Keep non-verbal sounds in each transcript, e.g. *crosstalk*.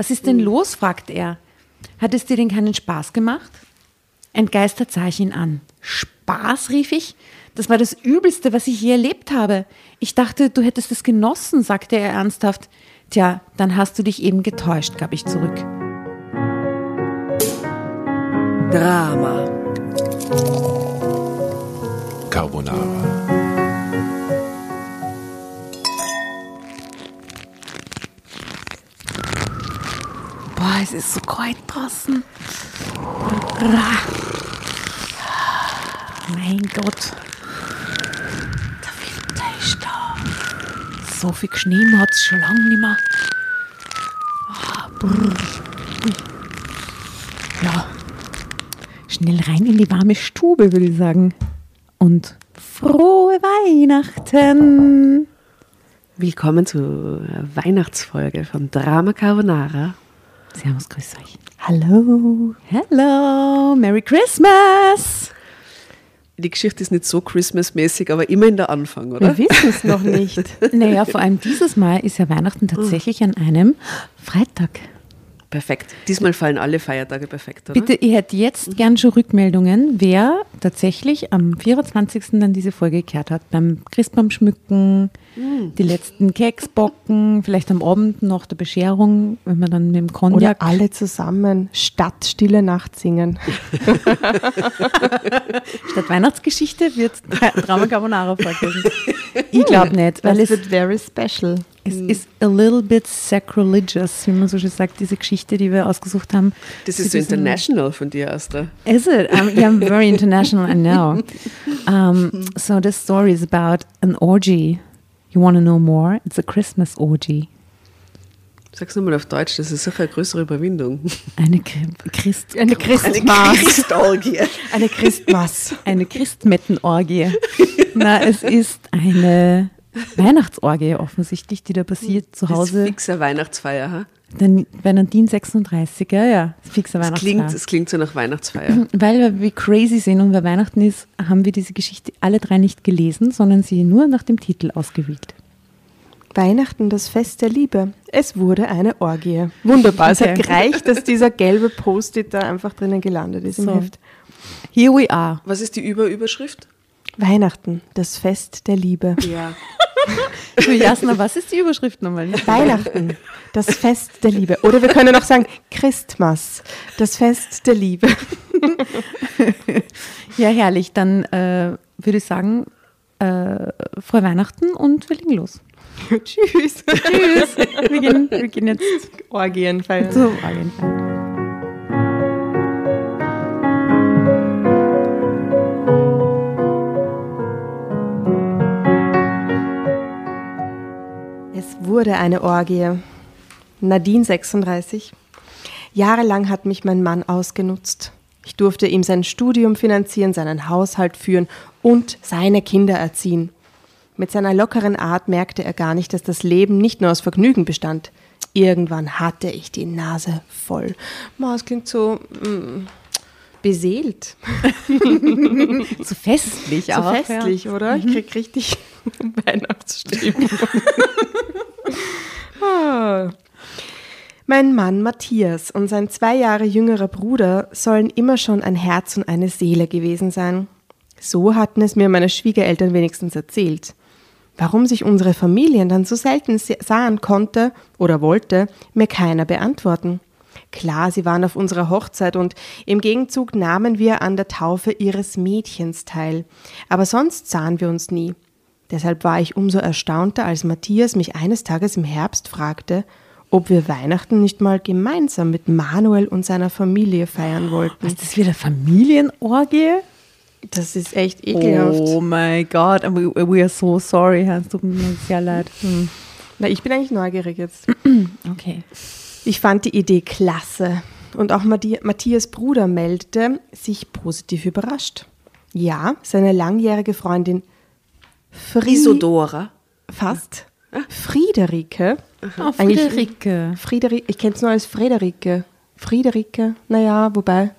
Was ist denn los? fragt er. Hat es dir denn keinen Spaß gemacht? Entgeistert sah ich ihn an. Spaß, rief ich. Das war das Übelste, was ich je erlebt habe. Ich dachte, du hättest es genossen, sagte er ernsthaft. Tja, dann hast du dich eben getäuscht, gab ich zurück. Drama. Carbonara. Boah, es ist so kalt draußen. Mein Gott. Der Winter ist da. So viel Schnee hat es schon lange nicht mehr. Ah. Ja, schnell rein in die warme Stube, würde ich sagen. Und frohe Weihnachten. Willkommen zur Weihnachtsfolge von Drama Carbonara. Servus, grüß euch. Hallo. Hello. Merry Christmas. Die Geschichte ist nicht so Christmas-mäßig, aber immerhin der Anfang, oder? Wir wissen es noch nicht. *laughs* naja, vor allem dieses Mal ist ja Weihnachten tatsächlich an einem Freitag. Perfekt. Diesmal fallen alle Feiertage perfekt, oder? Bitte, ich hätte jetzt gern schon Rückmeldungen, wer tatsächlich am 24. dann diese Folge gekehrt hat. Beim Christbaum schmücken, die letzten Keks bocken, vielleicht am Abend noch der Bescherung, wenn man dann mit dem Oder Cognac. alle zusammen statt Stille Nacht singen. *laughs* Statt Weihnachtsgeschichte wird Drama Carbonara vorgelesen. Ich glaube nicht, weil Das es, wird very special. Es ist a little bit sacrilegious, wie man so schön sagt, diese Geschichte, die wir ausgesucht haben. Das ist so international von dir, Astra. Is it? Um, yeah, I'm very *laughs* international, I know. Um, so this story is about an orgy. You want to know more? It's a Christmas orgy. Sag's nochmal auf Deutsch, das ist sicher eine größere Überwindung. Eine Chri- Christ, Eine Christmas. Christorgie. Eine Christmas. eine Christmettenorgie. Na, es ist eine Weihnachtsorgie offensichtlich, die da passiert zu Das ist Hause. fixer Weihnachtsfeier, ha? Dann Bernardin 36, ja, ja, fixer Es Weihnachtsfeier. klingt, es klingt so nach Weihnachtsfeier. *laughs* Weil wir crazy sind und weil Weihnachten ist, haben wir diese Geschichte alle drei nicht gelesen, sondern sie nur nach dem Titel ausgewählt. Weihnachten, das Fest der Liebe. Es wurde eine Orgie. Wunderbar. Es hat gereicht, dass dieser *laughs* gelbe Post-it da einfach drinnen gelandet ist im So. Heft. Here we are. Was ist die Überüberschrift? Weihnachten, das Fest der Liebe. Ja. *laughs* Du Jasna, was ist die Überschrift nochmal? Weihnachten, das Fest der Liebe. Oder wir können auch sagen Christmas, das Fest der Liebe. *laughs* Ja, herrlich. Dann äh, würde ich sagen, äh, frohe Weihnachten und wir legen los. Tschüss. Tschüss. Wir gehen, wir gehen jetzt Orgien feiern. zu Orgenfeiern. Es wurde eine Orgie. Nadine 36. Jahrelang hat mich mein Mann ausgenutzt. Ich durfte ihm sein Studium finanzieren, seinen Haushalt führen und seine Kinder erziehen. Mit seiner lockeren Art merkte er gar nicht, dass das Leben nicht nur aus Vergnügen bestand. Irgendwann hatte ich die Nase voll. Ma, es klingt so mm, beseelt. *laughs* So festlich So auch. festlich, oder? Ich krieg richtig *laughs* Weihnachtsstimmung. *laughs* Mein Mann Matthias und sein zwei Jahre jüngerer Bruder sollen immer schon ein Herz und eine Seele gewesen sein. So hatten es mir meine Schwiegereltern wenigstens erzählt. Warum sich unsere Familien dann so selten se- sahen konnte oder wollte, mir keiner beantworten. Klar, sie waren auf unserer Hochzeit und im Gegenzug nahmen wir an der Taufe ihres Mädchens teil. Aber sonst sahen wir uns nie. Deshalb war ich umso erstaunter, als Matthias mich eines Tages im Herbst fragte, ob wir Weihnachten nicht mal gemeinsam mit Manuel und seiner Familie feiern wollten. Ist das wieder Familienorgie? Das ist echt ekelhaft. Oh my God, we, we are so sorry. Es tut mir sehr leid. Hm. Na, ich bin eigentlich neugierig jetzt. *clears throat* Okay. Ich fand die Idee klasse. Und auch Matthias Bruder meldete sich positiv überrascht. Ja, seine langjährige Freundin Fri Isodora. fast Friederike. Oh, Friederike. Friederike, ich kenne es nur als Friederike. Friederike, naja, wobei.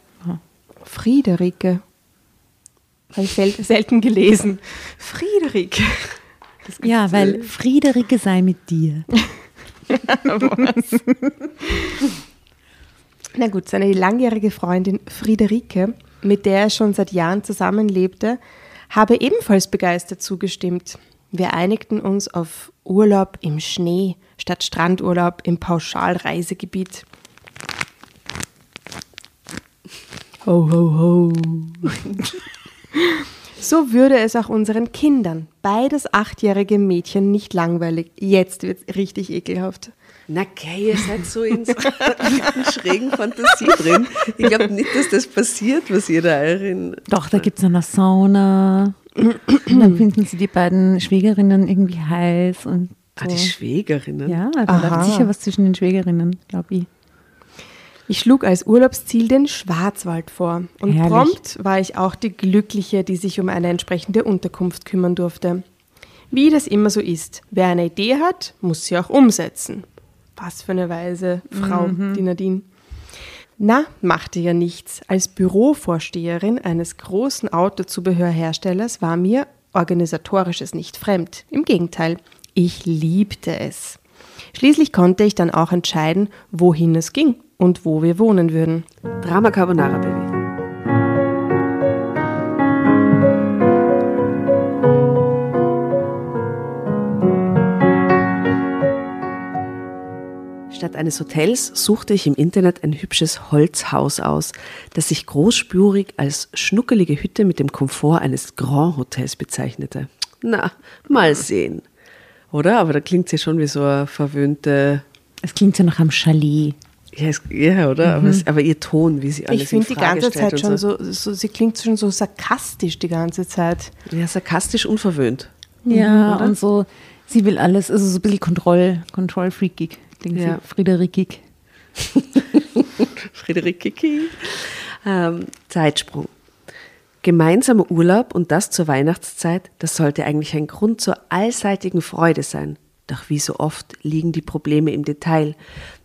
Friederike. Habe ich sel selten gelesen. Friederike. Ja, weil Friederike sei mit dir. Na gut, seine langjährige Freundin Friederike, mit der er schon seit Jahren zusammenlebte, habe ebenfalls begeistert zugestimmt. Wir einigten uns auf Urlaub im Schnee statt Strandurlaub im Pauschalreisegebiet. Ho, ho, ho. *laughs* So würde es auch unseren Kindern, beides achtjährige Mädchen, nicht langweilig. Jetzt wird es richtig ekelhaft. Na okay, ihr seid so in so einer schrägen Fantasie drin. Ich glaube nicht, dass das passiert, was ihr da euren. Doch, da gibt es eine Sauna. und dann finden sie die beiden Schwägerinnen irgendwie heiß und so. Ah, die Schwägerinnen. ja, da läuft sicher was zwischen den Schwägerinnen, glaube ich. Ich schlug als Urlaubsziel den Schwarzwald vor. Und Herrlich. prompt war ich auch die Glückliche, die sich um eine entsprechende Unterkunft kümmern durfte. Wie das immer so ist. Wer eine Idee hat, muss sie auch umsetzen. Was für eine weise Frau, die Nadine. Na, machte ja nichts. Als Bürovorsteherin eines großen Autozubehörherstellers war mir organisatorisches nicht fremd. Im Gegenteil, ich liebte es. Schließlich konnte ich dann auch entscheiden, wohin es ging und wo wir wohnen würden. Drama Carbonara Baby. Statt eines Hotels suchte ich im Internet ein hübsches Holzhaus aus, das sich großspurig als schnuckelige Hütte mit dem Komfort eines Grand Hotels bezeichnete. Na, mal sehen. Oder? Aber da klingt sie schon wie so eine verwöhnte. Es klingt ja nach einem Chalet. Ja, es, ja oder? Aber, es, aber ihr Ton, wie sie alles Ich finde die ganze Zeit schon so. so, sie klingt schon so sarkastisch die ganze Zeit. Ja, sarkastisch unverwöhnt. Ja, und so, sie will alles, also so ein bisschen Kontroll, kontrollfreakig, klingt Ja. sie, *laughs* Friederikig. Friederike Kiki. Ähm, Zeitsprung. Gemeinsamer Urlaub und das zur Weihnachtszeit, das sollte eigentlich ein Grund zur allseitigen Freude sein. Doch wie so oft liegen die Probleme im Detail.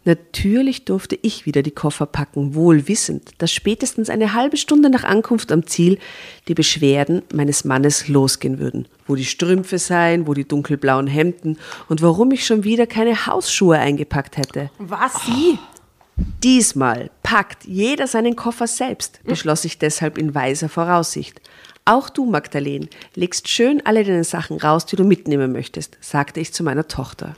Natürlich durfte ich wieder die Koffer packen, wohl wissend, dass spätestens eine halbe Stunde nach Ankunft am Ziel die Beschwerden meines Mannes losgehen würden. Wo die Strümpfe seien, wo die dunkelblauen Hemden und warum ich schon wieder keine Hausschuhe eingepackt hätte. Was sie? Diesmal packt jeder seinen Koffer selbst, beschloss ich deshalb in weiser Voraussicht. Auch du, Magdalene, legst schön alle deine Sachen raus, die du mitnehmen möchtest, sagte ich zu meiner Tochter.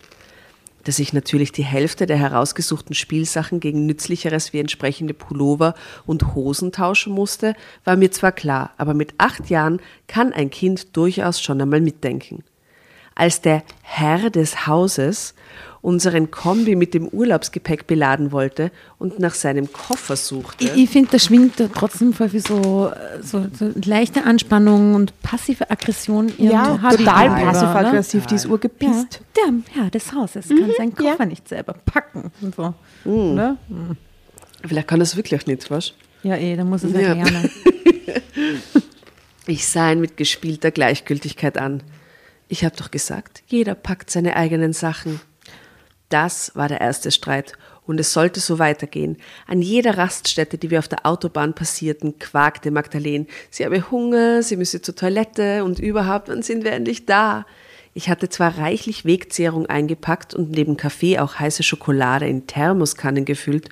Dass ich natürlich die Hälfte der herausgesuchten Spielsachen gegen nützlicheres wie entsprechende Pullover und Hosen tauschen musste, war mir zwar klar, aber mit acht Jahren kann ein Kind durchaus schon einmal mitdenken. Als der Herr des Hauses unseren Kombi mit dem Urlaubsgepäck beladen wollte und nach seinem Koffer suchte. Ich, ich finde, da schwingt trotzdem voll viel so, so, so leichte Anspannung und passive Aggression. Ja, total passiv-aggressiv, die ist Ja, urgepisst. der Herr des Hauses kann seinen Koffer ja. nicht selber packen. Und so. Oder? Vielleicht kann das wirklich nicht, was? Ja, eh, da muss es ja Ja. lernen. *laughs* Ich sah ihn mit gespielter Gleichgültigkeit an. Ich habe doch gesagt, jeder packt seine eigenen Sachen. Das war der erste Streit und es sollte so weitergehen. An jeder Raststätte, die wir auf der Autobahn passierten, quakte Magdalene, sie habe Hunger, sie müsse zur Toilette und überhaupt, wann sind wir endlich da? Ich hatte zwar reichlich Wegzehrung eingepackt und neben Kaffee auch heiße Schokolade in Thermoskannen gefüllt,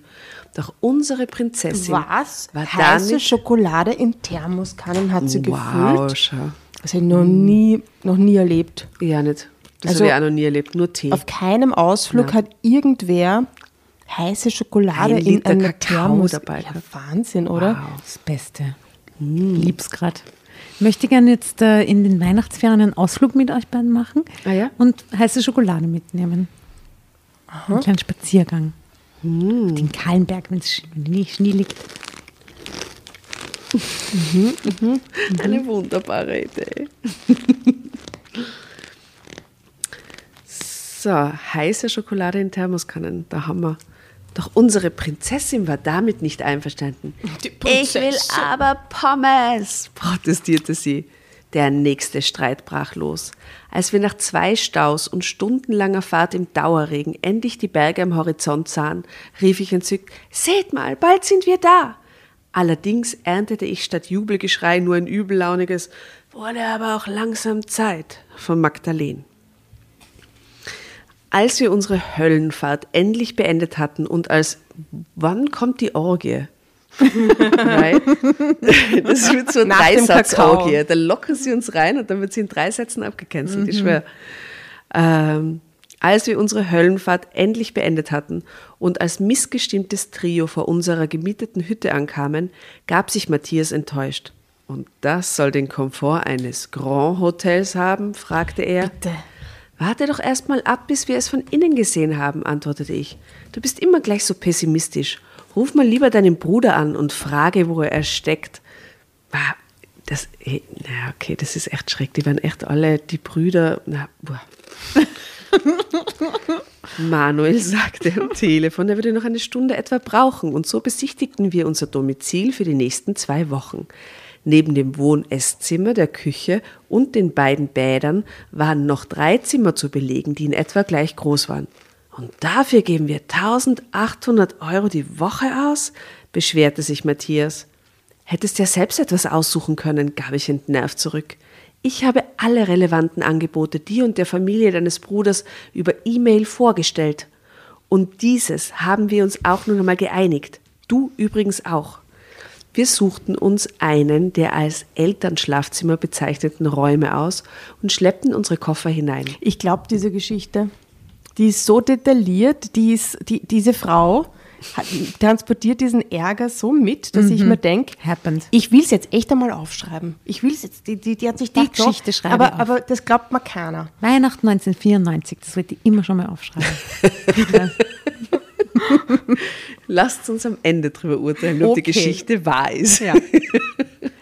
doch unsere Prinzessin Was? war da Heiße nicht Schokolade in Thermoskannen hat sie Wow, gefüllt? schau. Das habe ich noch nie, noch nie erlebt. Ja, nicht. Das Also, habe ich auch noch nie erlebt, nur Tee. Auf keinem Ausflug Ja. hat irgendwer heiße Schokolade Ein in einer Kakao Thermos. dabei Ja. Wahnsinn, oder? Das Beste. Lieb's grad. Ich möchte gerne jetzt äh, in den Weihnachtsferien einen Ausflug mit euch beiden machen Ah ja? und heiße Schokolade mitnehmen. Einen kleinen Spaziergang. Den Kahlenberg, wenn es Schnee, Schnee liegt. Eine wunderbare Idee. *laughs* so, heiße Schokolade in Thermoskannen, da haben wir. Doch unsere Prinzessin war damit nicht einverstanden. Ich will aber Pommes, protestierte sie. Der nächste Streit brach los. Als wir nach zwei Staus und stundenlanger Fahrt im Dauerregen endlich die Berge am Horizont sahen, rief ich entzückt, Seht mal, bald sind wir da. Allerdings erntete ich statt Jubelgeschrei nur ein übellauniges, wurde aber auch langsam Zeit von Magdalene. Als wir unsere Höllenfahrt endlich beendet hatten und als wann kommt die Orgie? *laughs* Nein. Das wird so eine Dreisatz-Orgie. Da locken sie uns rein und dann wird sie in drei Sätzen abgecancelt. Ich schwöre. Ähm, als wir unsere Höllenfahrt endlich beendet hatten und als missgestimmtes Trio vor unserer gemieteten Hütte ankamen, gab sich Matthias enttäuscht. Und das soll den Komfort eines Grand Hotels haben? fragte er. Bitte. Warte doch erst mal ab, bis wir es von innen gesehen haben, antwortete ich. Du bist immer gleich so pessimistisch. Ruf mal lieber deinen Bruder an und frage, wo er steckt. Das, eh, na okay, das ist echt schräg. Die werden echt alle, die Brüder, na, boah. *laughs* Manuel sagte am Telefon, er würde noch eine Stunde etwa brauchen und so besichtigten wir unser Domizil für die nächsten zwei Wochen. Neben dem Wohn-Esszimmer, der Küche und den beiden Bädern waren noch drei Zimmer zu belegen, die in etwa gleich groß waren. Und dafür geben wir 1800 Euro die Woche aus? beschwerte sich Matthias. Hättest ja selbst etwas aussuchen können, gab ich entnervt zurück. Ich habe alle relevanten Angebote dir und der Familie deines Bruders über E-Mail vorgestellt. Und dieses haben wir uns auch nun einmal geeinigt. Du übrigens auch. Wir suchten uns einen der als Elternschlafzimmer bezeichneten Räume aus und schleppten unsere Koffer hinein. Ich glaube, diese Geschichte, die ist so detailliert, die ist, die, diese Frau hat, transportiert diesen Ärger so mit, dass ich mir denke, Happened. ich will es jetzt echt einmal aufschreiben. Ich will es jetzt, die, die, die hat sich Die gedacht, Geschichte schreibe aber, ich auf. aber das glaubt mir keiner. Weihnachten 1994, das wollte ich immer schon mal aufschreiben. *laughs* *laughs* Lasst uns am Ende darüber urteilen, ob die Okay. Geschichte wahr ist. Ja. *laughs*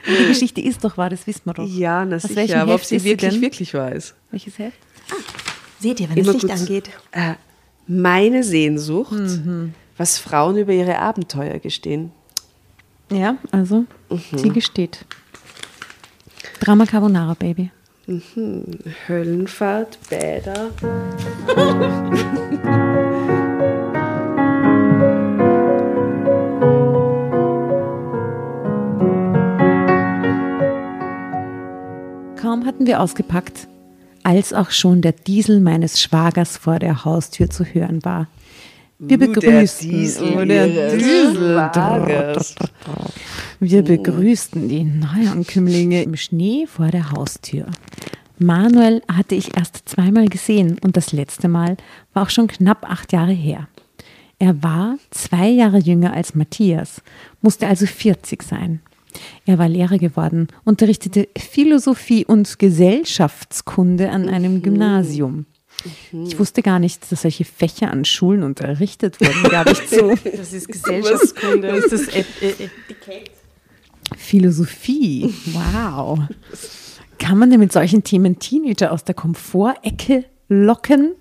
Die Geschichte ist doch wahr, das wissen wir doch. Ja, na Aus sicher, aber ob Heft sie wirklich, wirklich wahr ist. Welches Heft? Seht ihr, wenn Immer das Licht angeht. Äh, meine Sehnsucht, Mhm. was Frauen über ihre Abenteuer gestehen. Ja, also, Mhm. sie gesteht. Drama Carbonara, Baby. Höllenfahrt, Bäder. *laughs* hatten wir ausgepackt, als auch schon der Diesel meines Schwagers vor der Haustür zu hören war. Wir der begrüßten Diesel der ihres Diesel. Schwagers. Wir begrüßten die Neuankömmlinge im Schnee vor der Haustür. Manuel hatte ich erst zweimal gesehen und das letzte Mal war auch schon knapp acht Jahre her. Er war zwei Jahre jünger als Matthias, musste also 40 sein. Er war Lehrer geworden, unterrichtete Philosophie und Gesellschaftskunde an einem Gymnasium. Ich wusste gar nicht, dass solche Fächer an Schulen unterrichtet wurden, gab ich zu. *laughs* Das ist Gesellschaftskunde. das ist Et Et Etikett. Philosophie, wow. Kann man denn mit solchen Themen Teenager aus der Komfortecke locken?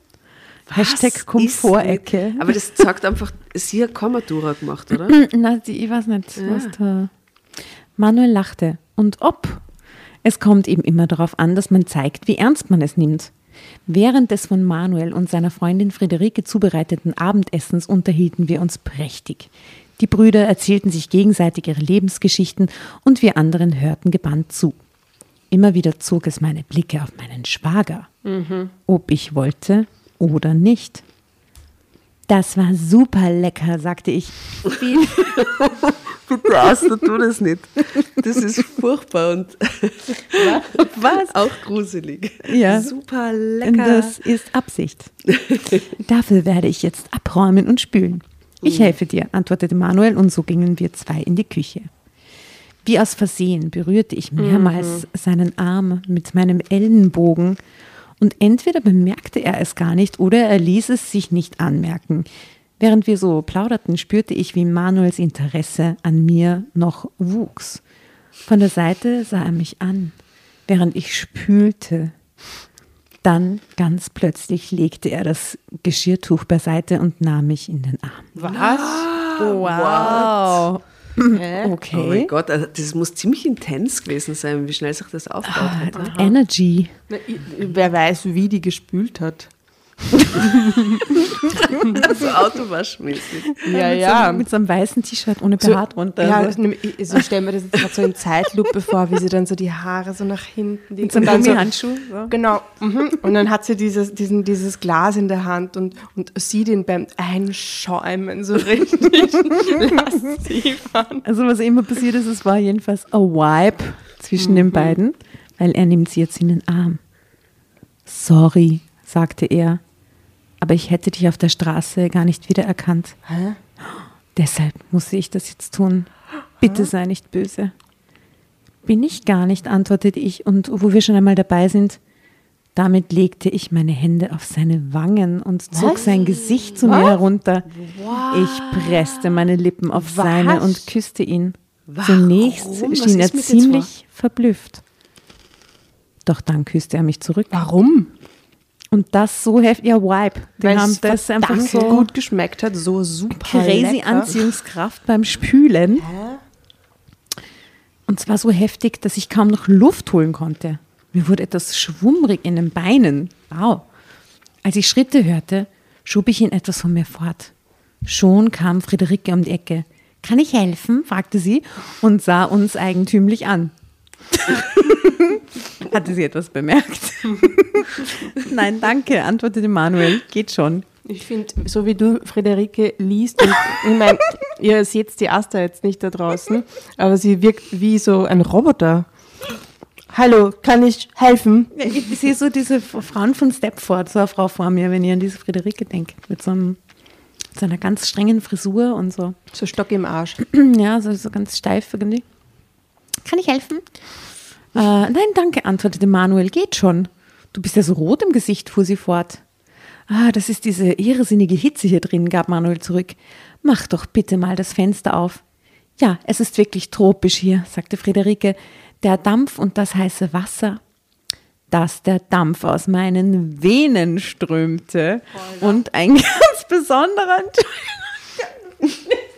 Hashtag Was Komfortecke. ist mit- Aber das sagt einfach, sie hat Kommatura gemacht, oder? *clears throat* Na, die, ich weiß nicht, was da. Manuel lachte. Und ob? Es kommt eben immer darauf an, dass man zeigt, wie ernst man es nimmt. Während des von Manuel und seiner Freundin Friederike zubereiteten Abendessens unterhielten wir uns prächtig. Die Brüder erzählten sich gegenseitig ihre Lebensgeschichten und wir anderen hörten gebannt zu. Immer wieder zog es meine Blicke auf meinen Schwager, ob ich wollte oder nicht. Das war super lecker, sagte ich. Bitte, Asta, tu das nicht. Das ist furchtbar und Was? auch gruselig. Ja. Super lecker. Das ist Absicht. Dafür werde ich jetzt abräumen und spülen. Ich helfe dir, antwortete Manuel und so gingen wir zwei in die Küche. Wie aus Versehen berührte ich mehrmals seinen Arm mit meinem Ellenbogen und entweder bemerkte er es gar nicht oder er ließ es sich nicht anmerken. Während wir so plauderten, spürte ich, wie Manuels Interesse an mir noch wuchs. Von der Seite sah er mich an, während ich spülte. Dann ganz plötzlich legte er das Geschirrtuch beiseite und nahm mich in den Arm. Was? Wow. Hä? Okay. Oh mein Gott, also das muss ziemlich intens gewesen sein, wie schnell sich das aufgebaut hat. oder? Energy. Na, ich- Wer weiß, wie die gespült hat. So autowaschmäßig. Ja, mit ja. So, mit so einem weißen T-Shirt ohne BH drunter. Ja, so. ich- so stellen wir das jetzt gerade so in Zeitlupe vor, wie sie dann so die Haare so nach hinten liegen. Mit so einem und dann Gummihandschuh. So. Genau. Mhm. Und dann hat sie dieses, diesen, dieses Glas in der Hand und, und sieht ihn beim Einschäumen so richtig *laughs* lasziv an. Also was immer passiert ist, es war jedenfalls a Vibe zwischen den beiden, weil er nimmt sie jetzt in den Arm. Sorry, sagte er, aber ich hätte dich auf der Straße gar nicht wiedererkannt. Hä? Deshalb musste ich das jetzt tun. Bitte sei nicht böse. Bin ich gar nicht, antwortete ich, und wo wir schon einmal dabei sind, damit legte ich meine Hände auf seine Wangen und zog Was? sein Gesicht zu mir Was? herunter. Ich presste meine Lippen auf seine Was? und küsste ihn. Zunächst Was schien er ziemlich verblüfft. Doch dann küsste er mich zurück. Warum? Und das so heftig, ja, Vibe. Die Weil haben das einfach so gut geschmeckt hat, so super crazy lecker. Anziehungskraft beim Spülen. Und zwar so heftig, dass ich kaum noch Luft holen konnte. Mir wurde etwas schwummrig in den Beinen. Wow. Als ich Schritte hörte, schob ich ihn etwas von mir fort. Schon kam Friederike um die Ecke. Kann ich helfen? fragte sie und sah uns eigentümlich an. *laughs* Hatte sie etwas bemerkt? *laughs* Nein, danke, antwortete Manuel. Geht schon. Ich finde, so wie du Friederike liest, und ich meine, ihr seht die Asta jetzt nicht da draußen, aber sie wirkt wie so ein Roboter. Hallo, kann ich helfen? Ich sehe so diese Frauen von Stepford, so eine Frau vor mir, wenn ich an diese Friederike denke, mit so, einem, so einer ganz strengen Frisur und so. So Stock im Arsch. *clears throat* Ja, so, so ganz steif irgendwie. Kann ich helfen? Äh, nein, danke, antwortete Manuel. Geht schon. Du bist ja so rot im Gesicht, fuhr sie fort. Ah, das ist diese irrsinnige Hitze hier drin, gab Manuel zurück. Mach doch bitte mal das Fenster auf. Ja, es ist wirklich tropisch hier, sagte Friederike. Der Dampf und das heiße Wasser. Dass der Dampf aus meinen Venen strömte und ein *laughs* ganz besonderer *laughs*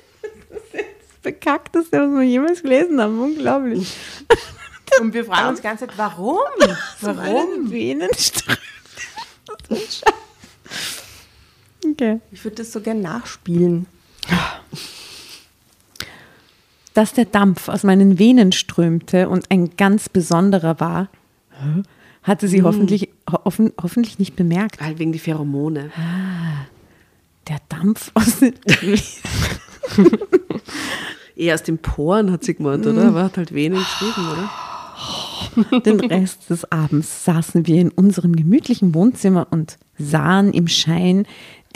bekackteste, was wir jemals gelesen haben. Unglaublich. *laughs* Und wir fragen uns die ganze Zeit, warum? Warum? Venen strömt. Das ist ein Scheiß. Okay. Ich würde das so gern nachspielen. Dass der Dampf aus meinen Venen strömte und ein ganz besonderer war, hatte sie hoffentlich, ho hoffen, hoffentlich nicht bemerkt. Halt wegen die Pheromone. Der Dampf aus den *laughs* Eher aus den Poren hat sie gemeint, oder? Aber hat halt wenig geschrieben, oder? *laughs* Den Rest des Abends saßen wir in unserem gemütlichen Wohnzimmer und sahen im Schein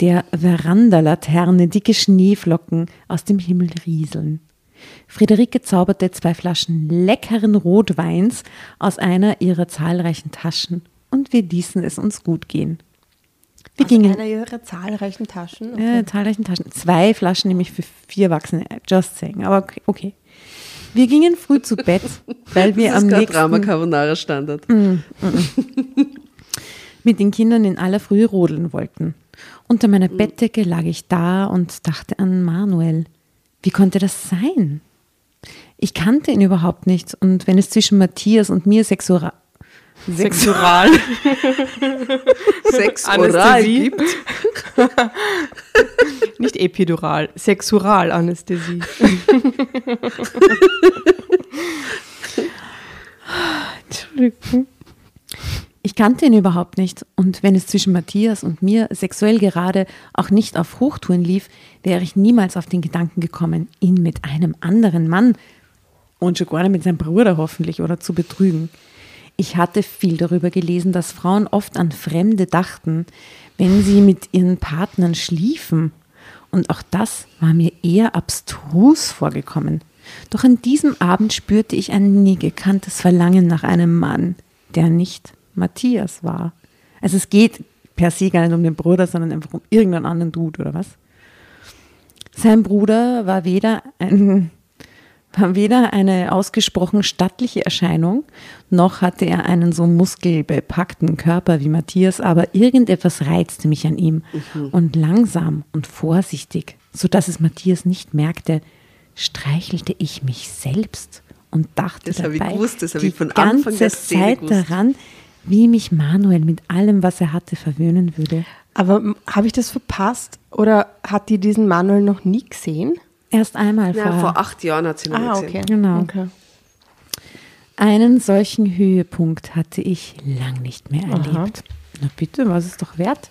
der Verandalaterne dicke Schneeflocken aus dem Himmel rieseln. Friederike zauberte zwei Flaschen leckeren Rotweins aus einer ihrer zahlreichen Taschen und wir ließen es uns gut gehen. Wir gingen Einer ihrer zahlreichen Taschen. äh, zahlreichen Taschen. Zwei Flaschen nämlich für vier Erwachsene. Just saying. Aber okay. okay. Wir gingen früh zu Bett, *laughs* weil wir Das am ist nächsten Drama Carbonara Standard. *laughs* mit den Kindern in aller Frühe rodeln wollten. Unter meiner Bettdecke lag ich da und dachte an Manuel. Wie konnte das sein? Ich kannte ihn überhaupt nicht und wenn es zwischen Matthias und mir Sexura *laughs* Sexural. Sex oral Anästhesie. gibt. *laughs* Nicht epidural, Sexuralanästhesie. Entschuldigung. Ich kannte ihn überhaupt nicht und wenn es zwischen Matthias und mir sexuell gerade auch nicht auf Hochtouren lief, wäre ich niemals auf den Gedanken gekommen, ihn mit einem anderen Mann und schon gar nicht mit seinem Bruder hoffentlich oder zu betrügen. Ich hatte viel darüber gelesen, dass Frauen oft an Fremde dachten, wenn sie mit ihren Partnern schliefen. Und auch das war mir eher abstrus vorgekommen. Doch an diesem Abend spürte ich ein nie gekanntes Verlangen nach einem Mann, der nicht Matthias war. Also es geht per se gar nicht um den Bruder, sondern einfach um irgendeinen anderen Dude oder was. Sein Bruder war weder ein war weder eine ausgesprochen stattliche Erscheinung, noch hatte er einen so muskelbepackten Körper wie Matthias, aber irgendetwas reizte mich an ihm. Und langsam und vorsichtig, so dass es Matthias nicht merkte, streichelte ich mich selbst und dachte Das habe ich dabei gewusst, das habe die ich von Anfang ganze Zeit gewusst. daran, wie mich Manuel mit allem, was er hatte, verwöhnen würde. Aber m- habe ich das verpasst? Oder hat die diesen Manuel noch nie gesehen? Erst einmal Ja, vorher. vor acht Jahren hat sie noch Ah, gesehen. okay. Genau. Okay. Einen solchen Höhepunkt hatte ich lang nicht mehr erlebt. Na bitte, was ist doch wert?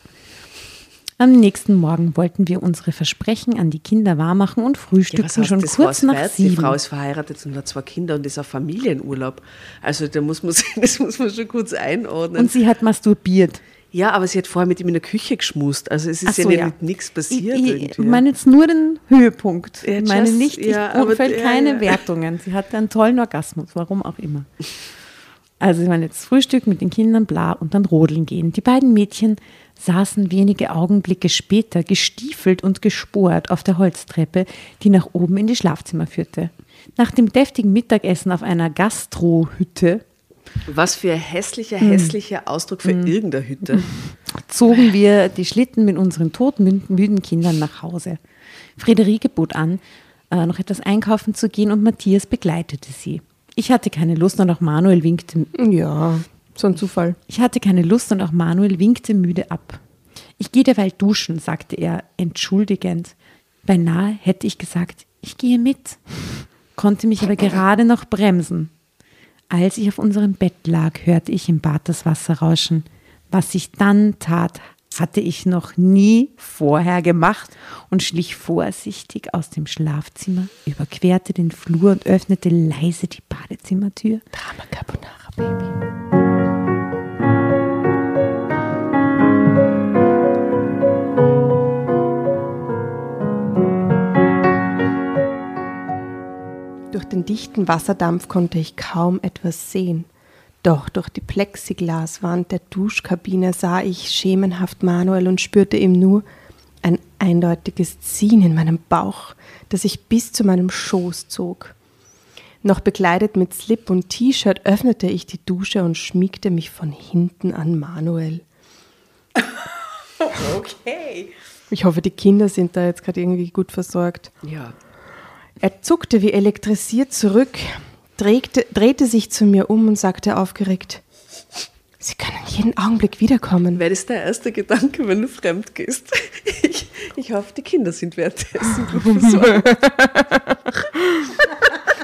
Am nächsten Morgen wollten wir unsere Versprechen an die Kinder wahrmachen und Ja, frühstückten was heißt, schon das kurz war's nach wert? Die sieben. Frau ist verheiratet und hat zwei Kinder und ist auf Familienurlaub. Also da muss man, *laughs* das muss man schon kurz einordnen. und sie hat masturbiert. Ja, aber sie hat vorher mit ihm in der Küche geschmust. Also es ist so, nicht ja. mit nichts passiert. Ich, ich irgendwie. meine jetzt nur den Höhepunkt. Ja, ich meine just- nicht, ich ja, fällt ja, keine ja. Wertungen. Sie hatte einen tollen Orgasmus, warum auch immer. Also ich meine jetzt Frühstück mit den Kindern, bla, und dann rodeln gehen. Die beiden Mädchen saßen wenige Augenblicke später gestiefelt und gesport auf der Holztreppe, die nach oben in die Schlafzimmer führte. Nach dem deftigen Mittagessen auf einer Gastrohütte Was für ein hässlicher, Hm. hässlicher Ausdruck für irgendeine Hütte. *laughs* zogen wir die Schlitten mit unseren todmüden Kindern nach Hause. Friederike bot an, äh, noch etwas einkaufen zu gehen und Matthias begleitete sie. Ich hatte keine Lust und auch Manuel winkte, Ja, so ein Zufall. ich hatte keine Lust und auch Manuel winkte müde ab. Ich gehe derweil duschen, sagte er entschuldigend. Beinahe hätte ich gesagt, ich gehe mit, konnte mich aber *laughs* gerade noch bremsen. Als ich auf unserem Bett lag, hörte ich im Bad das Wasser rauschen. Was ich dann tat, hatte ich noch nie vorher gemacht und schlich vorsichtig aus dem Schlafzimmer, überquerte den Flur und öffnete leise die Badezimmertür. Drama Carbonara, Baby. Durch den dichten Wasserdampf konnte ich kaum etwas sehen. Doch durch die Plexiglaswand der Duschkabine sah ich schemenhaft Manuel und spürte ihm nur ein eindeutiges Ziehen in meinem Bauch, das sich bis zu meinem Schoß zog. Noch bekleidet mit Slip und T-Shirt öffnete ich die Dusche und schmiegte mich von hinten an Manuel. *laughs* Okay. Ich hoffe, die Kinder sind da jetzt gerade irgendwie gut versorgt. Ja. Er zuckte wie elektrisiert zurück, drehte, drehte sich zu mir um und sagte aufgeregt, Sie können jeden Augenblick wiederkommen. Wäre das der erste Gedanke, wenn du fremd gehst? Ich, ich hoffe, die Kinder sind währenddessen gut versorgt.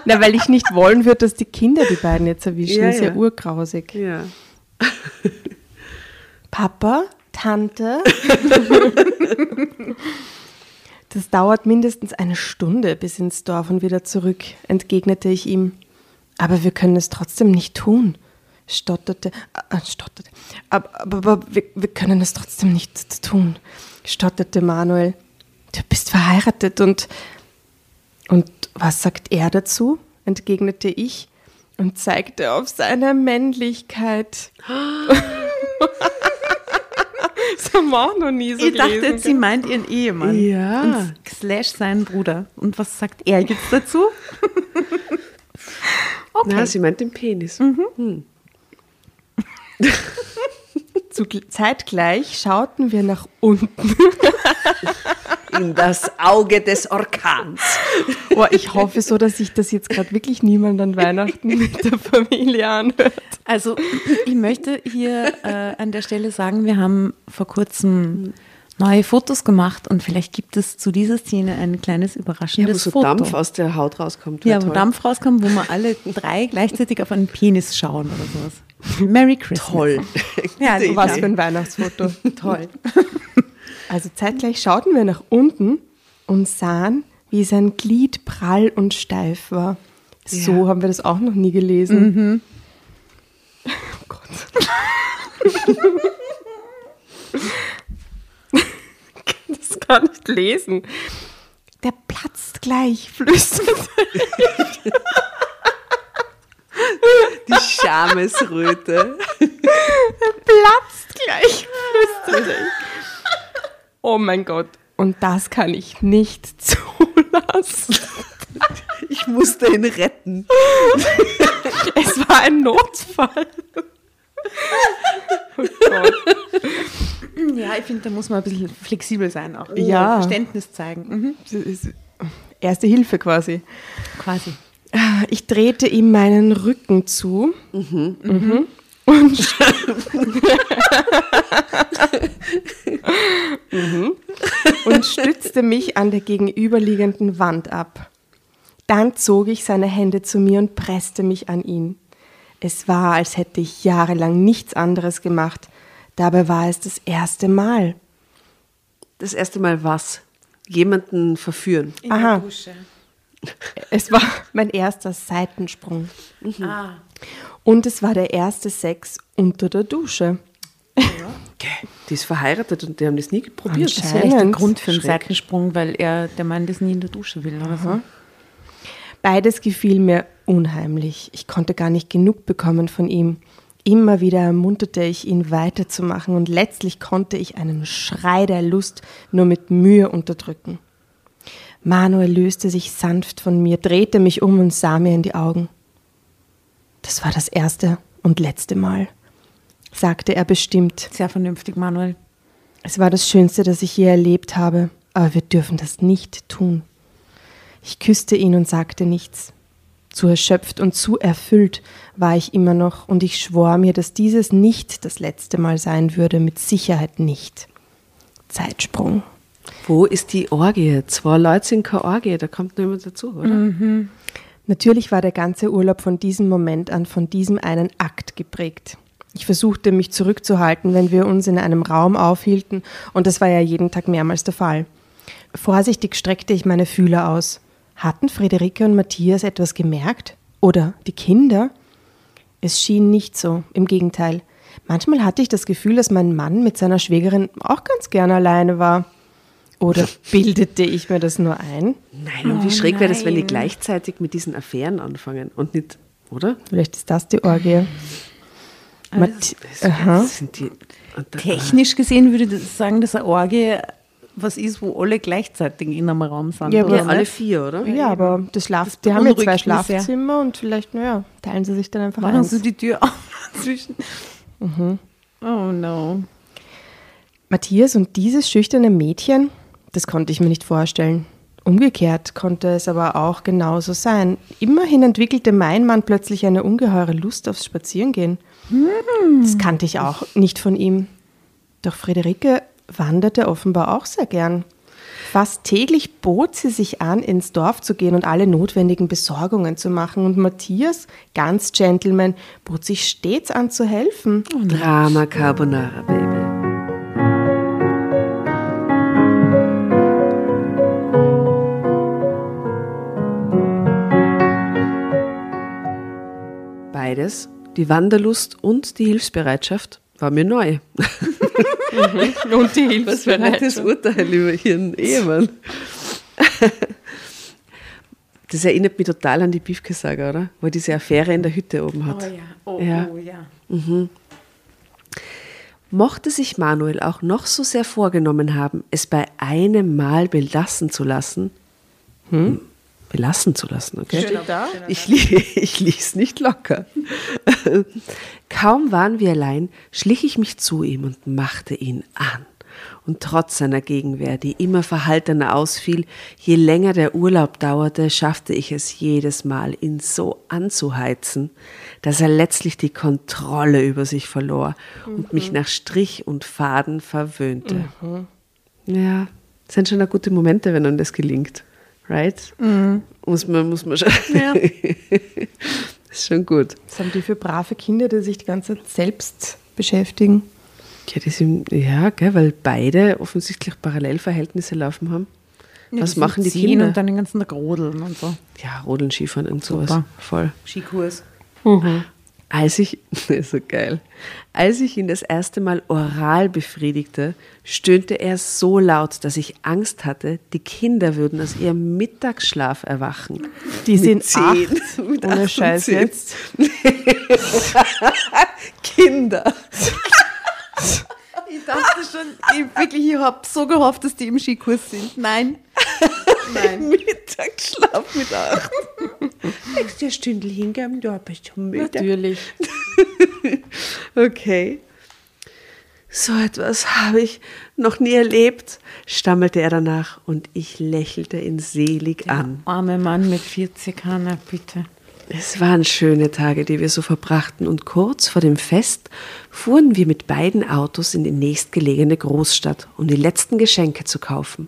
Na, weil ich nicht wollen würde, dass die Kinder die beiden jetzt erwischen. Ja, ist ja ja. urgrausig. Ja. Papa, Tante. *laughs* Das dauert mindestens eine Stunde bis ins Dorf und wieder zurück, entgegnete ich ihm. Aber wir können es trotzdem nicht tun, stotterte, äh, stotterte. Aber, aber, aber wir, wir können es trotzdem nicht tun, stotterte Manuel. Du bist verheiratet und, und was sagt er dazu? entgegnete ich und zeigte auf seine Männlichkeit. *gasps* *laughs* Das haben wir auch noch nie so ich dachte jetzt, sie meint ihren Ehemann. Ja. Und slash seinen Bruder. Und was sagt er jetzt dazu? *laughs* okay. Na, sie meint den Penis. *laughs* Zu, zeitgleich schauten wir nach unten. *laughs* In das Auge des Orkans. Oh, ich hoffe so, dass sich das jetzt gerade wirklich niemand an Weihnachten mit der Familie anhört. Also, ich möchte hier äh, an der Stelle sagen, wir haben vor kurzem neue Fotos gemacht und vielleicht gibt es zu dieser Szene ein kleines Ja, wo überraschendes so Foto. Dampf aus der Haut rauskommt. ja, wo toll. Dampf rauskommt, wo wir alle drei gleichzeitig auf einen Penis schauen oder sowas. Merry Christmas. Toll. Ja, Gute Was für ein Weihnachtsfoto. Toll. *laughs* Also zeitgleich schauten wir nach unten und sahen, wie sein Glied prall und steif war. So Ja. haben wir das auch noch nie gelesen. *laughs* Oh Gott. *laughs* Ich kann das gar nicht lesen. Der platzt gleich, flüstert. Die Schamesröte. *laughs* platzt gleich, flüsterte ich. Oh mein Gott. Und das kann ich nicht *laughs* zulassen. Ich musste ihn retten. Es war ein Notfall. Oh Gott. Ja, ich finde, da muss man ein bisschen flexibel sein auch. Ja. Verständnis zeigen. Mhm. Erste Hilfe quasi. Quasi. Ich drehte ihm meinen Rücken zu. Mhm. Und *laughs* *laughs* und stützte mich an der gegenüberliegenden Wand ab. Dann zog ich seine Hände zu mir und presste mich an ihn. Es war, als hätte ich jahrelang nichts anderes gemacht. Dabei war es das erste Mal. Das erste Mal was? Jemanden verführen. Aha. Es war mein erster Seitensprung. Ah. Und es war der erste Sex unter der Dusche. Die ist verheiratet und die haben das nie probiert. Das ist ja echt der Anscheinend. Grund für einen Schreck. Seitensprung, weil er der Mann das nie in der Dusche will oder so. Beides gefiel mir unheimlich. Ich konnte gar nicht genug bekommen von ihm. Immer wieder ermunterte ich ihn weiterzumachen und letztlich konnte ich einen Schrei der Lust nur mit Mühe unterdrücken. Manuel löste sich sanft von mir, drehte mich um und sah mir in die Augen. Das war das erste und letzte Mal, sagte er bestimmt. Sehr vernünftig, Manuel. Es war das Schönste, das ich je erlebt habe, aber wir dürfen das nicht tun. Ich küsste ihn und sagte nichts. Zu erschöpft und zu erfüllt war ich immer noch, und ich schwor mir, dass dieses nicht das letzte Mal sein würde, mit Sicherheit nicht. Zeitsprung. Wo ist die Orgie? Zwei Leute sind keine Orgie, da kommt nur jemand dazu, oder? Natürlich war der ganze Urlaub von diesem Moment an, von diesem einen Akt geprägt. Ich versuchte mich zurückzuhalten, wenn wir uns in einem Raum aufhielten, und das war ja jeden Tag mehrmals der Fall. Vorsichtig streckte ich meine Fühler aus. Hatten Friederike und Matthias etwas gemerkt? Oder die Kinder? Es schien nicht so, im Gegenteil. Manchmal hatte ich das Gefühl, dass mein Mann mit seiner Schwägerin auch ganz gern alleine war. Oder *laughs* bildete ich mir das nur ein? Nein, und wie schräg wäre das, wenn die gleichzeitig mit diesen Affären anfangen und nicht, oder? Vielleicht ist das die Orgie. Das, die, da- Technisch gesehen würde ich sagen, dass eine Orgie was ist, wo alle gleichzeitig in einem Raum sind. Ja, oder ja, alle vier, oder? Ja, aber das Schlaf, Das die haben ja zwei sehr. Schlafzimmer und vielleicht, naja, teilen sie sich dann einfach Machen eins. Sie die Tür auf *laughs* zwischen. Oh no. Matthias und dieses schüchterne Mädchen, das konnte ich mir nicht vorstellen. Umgekehrt konnte es aber auch genauso sein. Immerhin entwickelte mein Mann plötzlich eine ungeheure Lust aufs Spazierengehen. Das kannte ich auch nicht von ihm. Doch Friederike wanderte offenbar auch sehr gern. Fast täglich bot sie sich an, ins Dorf zu gehen und alle notwendigen Besorgungen zu machen. Und Matthias, ganz Gentleman, bot sich stets an zu helfen. Drama Carbonara, Baby. Beides, die Wanderlust und die Hilfsbereitschaft, war mir neu. Und die *laughs* Was für ein nettes Urteil über ihren Ehemann. Das erinnert mich total an die Biefke-Saga, oder? Wo er diese Affäre in der Hütte oben hat. Oh Ja. oh ja. Mochte sich Manuel auch noch so sehr vorgenommen haben, es bei einem Mal belassen zu lassen, hm? Belassen zu lassen, okay? Steht da? Ich, li *laughs* ich ließ nicht locker. *laughs* Kaum waren wir allein, schlich ich mich zu ihm und machte ihn an. Und trotz seiner Gegenwehr, die immer verhaltener ausfiel, je länger der Urlaub dauerte, schaffte ich es jedes Mal, ihn so anzuheizen, dass er letztlich die Kontrolle über sich verlor und mich nach Strich und Faden verwöhnte. Ja, das sind schon gute Momente, wenn einem das gelingt. Right? Muss man, muss man schon. Ja. das *laughs* ist schon gut. Was haben die für brave Kinder, die sich die ganze Zeit selbst beschäftigen? Ja, die sind, ja, gell, weil beide offensichtlich Parallelverhältnisse laufen haben. Was machen die ziehen Kinder? Und dann den ganzen Tag rodeln und so. ja, Rodeln, Skifahren und sowas. Super. Voll. Skikurs. Als ich, *laughs* so geil, als ich ihn das erste Mal oral befriedigte, stöhnte er so laut, dass ich Angst hatte, die Kinder würden aus ihrem Mittagsschlaf erwachen. Die sind zehn. acht, *laughs* Mit ohne Scheiß zehn. jetzt. *laughs* Kinder. Ich dachte schon, ich, wirklich, ich habe so gehofft, dass die im Skikurs sind. Nein. Nein. *laughs* Mittagsschlaf mit acht. Dir Stündel hingeben, du bist schon müde. Natürlich. *laughs* Okay. So etwas habe ich noch nie erlebt, stammelte er danach und ich lächelte ihn selig an. Arme Mann mit 40 Hanna, bitte. Es waren schöne Tage, die wir so verbrachten, und kurz vor dem Fest fuhren wir mit beiden Autos in die nächstgelegene Großstadt, um die letzten Geschenke zu kaufen.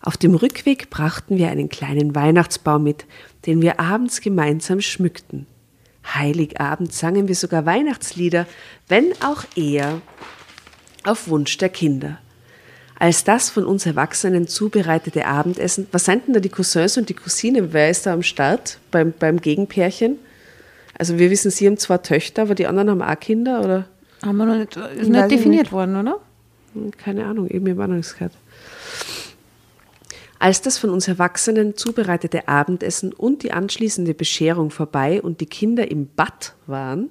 Auf dem Rückweg brachten wir einen kleinen Weihnachtsbaum mit, den wir abends gemeinsam schmückten. Heiligabend sangen wir sogar Weihnachtslieder, wenn auch eher auf Wunsch der Kinder. Als das von uns Erwachsenen zubereitete Abendessen, was sind denn da die Cousins und die Cousine? Wer ist da am Start beim, beim Gegenpärchen? Also wir wissen, sie haben zwei Töchter, aber die anderen haben auch Kinder, oder? Haben wir noch nicht, ist nicht ich definiert nicht. worden, oder? Hm, Keine Ahnung, eben im gehört. Als das von uns Erwachsenen zubereitete Abendessen und die anschließende Bescherung vorbei und die Kinder im Bad waren,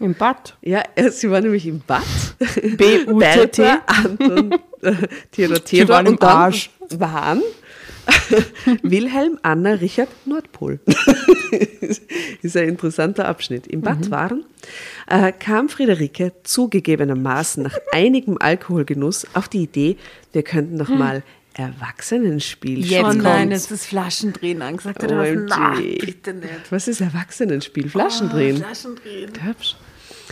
Im Bad. ja, äh, sie waren nämlich im Bad. *laughs* B-U-T-T. Anton, äh, Theodor, Theodor waren im Arsch. waren *laughs* Wilhelm, Anna, Richard, Nordpol. *laughs* ist ein interessanter Abschnitt. Im Mhm. Bad waren, äh, kam Friederike zugegebenermaßen nach einigem Alkoholgenuss auf die Idee, wir könnten doch mal Erwachsenenspiel oh spielen. nein, es ist Flaschendrehen angesagt. Was? OMG. Na, bitte nicht. Was ist Erwachsenenspiel? Flaschendrehen. Flaschendrehen. Hübsch.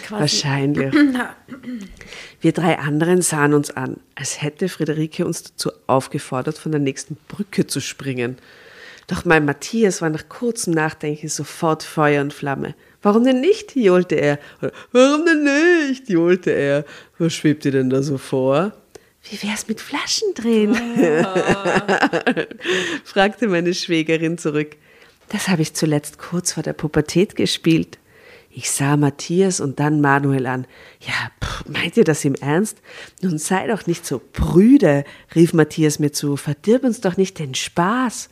Wahrscheinlich. *clears throat* Wir drei anderen sahen uns an, als hätte Friederike uns dazu aufgefordert, von der nächsten Brücke zu springen. Doch mein Matthias war nach kurzem Nachdenken sofort Feuer und Flamme. Warum denn nicht? johlte er. Warum denn nicht? johlte er. Was schwebt dir denn da so vor? Wie wär's mit Flaschendrehen? *laughs* fragte meine Schwägerin zurück. Das habe ich zuletzt kurz vor der Pubertät gespielt. Ich sah Matthias und dann Manuel an. Ja, pff, meint ihr das im Ernst? Nun sei doch nicht so prüde, rief Matthias mir zu. Verdirb uns doch nicht den Spaß.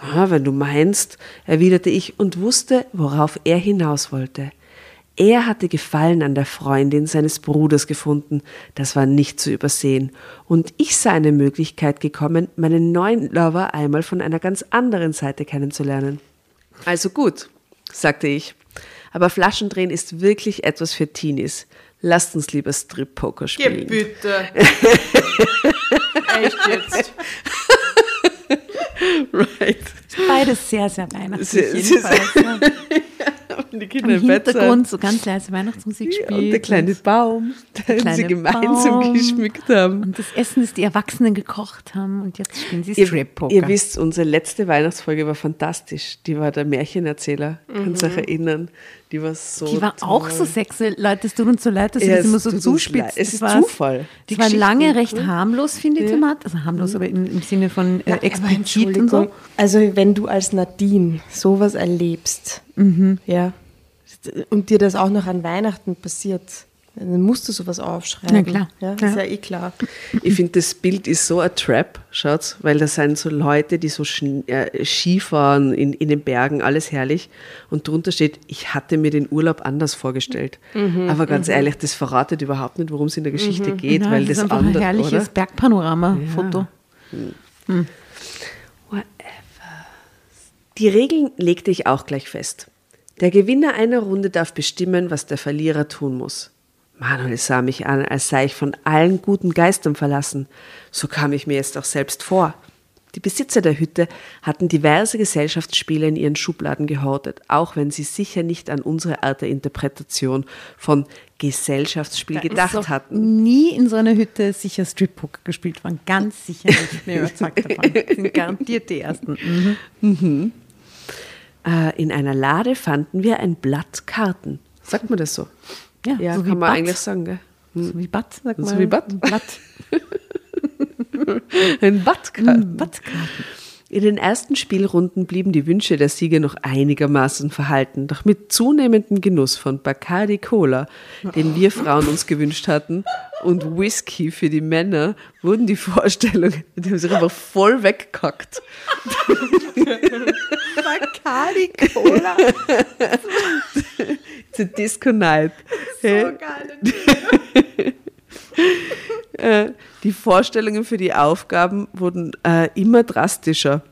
Ah, wenn du meinst, erwiderte ich und wusste, worauf er hinaus wollte. Er hatte Gefallen an der Freundin seines Bruders gefunden, das war nicht zu übersehen, und ich sah eine Möglichkeit gekommen, meinen neuen Lover einmal von einer ganz anderen Seite kennenzulernen. Also gut, sagte ich, aber Flaschendrehen ist wirklich etwas für Teenies. Lasst uns lieber Strip-Poker spielen. bitte. *laughs* Echt jetzt. Right. Beides sehr, sehr weihnachtlich Sehr- sehr- jedenfalls. *laughs* ja. *laughs* Die Kinder Im im Bett sind. So ganz leise Weihnachtsmusik spielt. Und der kleine Baum, *laughs* den sie kleine gemeinsam Baum. geschmückt haben. Und das Essen, das die Erwachsenen gekocht haben. Und jetzt spielen sie Ihr, Strip-Poker. ihr wisst, unsere letzte Weihnachtsfolge war fantastisch. Die war der Märchenerzähler. Kannst du dich erinnern? Die war so. Mhm. die war toll. auch so sexuell. Leute, es tut uns so leid, dass Ja, sie das immer es so zuspitzt. leid. Es Das ist war- Zufall. Die war lange recht ne? harmlos, finde ich, Ja. Thematik. Also harmlos, aber im, im Sinne von äh, explizit und so. Also wenn du als Nadine sowas erlebst, Mhm. ja, und dir das auch noch an Weihnachten passiert, dann musst du sowas aufschreiben. Na klar. Ja, ist Ja. ja eh klar. Ich finde, das Bild ist so ein Trap, schaut's, weil das sind so Leute, die so äh, Skifahren in, in den Bergen, alles herrlich. Und drunter steht, ich hatte mir den Urlaub anders vorgestellt. Mhm, Aber ganz ehrlich, das verratet überhaupt nicht, worum es in der Geschichte geht, Ja, weil das das, ist einfach andere, ein herrliches? Bergpanorama-Foto. Whatever. Die Regeln legte ich auch gleich fest. Der Gewinner einer Runde darf bestimmen, was der Verlierer tun muss. Manuel sah mich an, als sei ich von allen guten Geistern verlassen. So kam ich mir jetzt auch selbst vor. Die Besitzer der Hütte hatten diverse Gesellschaftsspiele in ihren Schubladen gehortet, auch wenn sie sicher nicht an unsere Art der Interpretation von Gesellschaftsspiel Da gedacht ist hatten. Nie in so einer Hütte sicher Strip-Poker gespielt worden. Ganz sicher nicht. Bin überzeugt davon. Das *laughs* sind garantiert die Ersten. Mhm. Äh, in einer Lade fanden wir ein Blatt Karten. Sagt man das so? Ja, Ja, so wie kann man Bad. eigentlich sagen, gell? So wie Bad, sagt So man. wie Bad. Ein Badkarten. *laughs* Badkarten. In den ersten Spielrunden blieben die Wünsche der Sieger noch einigermaßen verhalten, doch mit zunehmendem Genuss von Bacardi Cola, den wir Frauen uns gewünscht hatten, und Whisky für die Männer, wurden die Vorstellungen, die haben sich einfach voll weggekackt. *laughs* Bacardi Cola. *laughs* A Disco Night. Hey, geil. *laughs* äh, die Vorstellungen für die Aufgaben wurden äh, immer drastischer.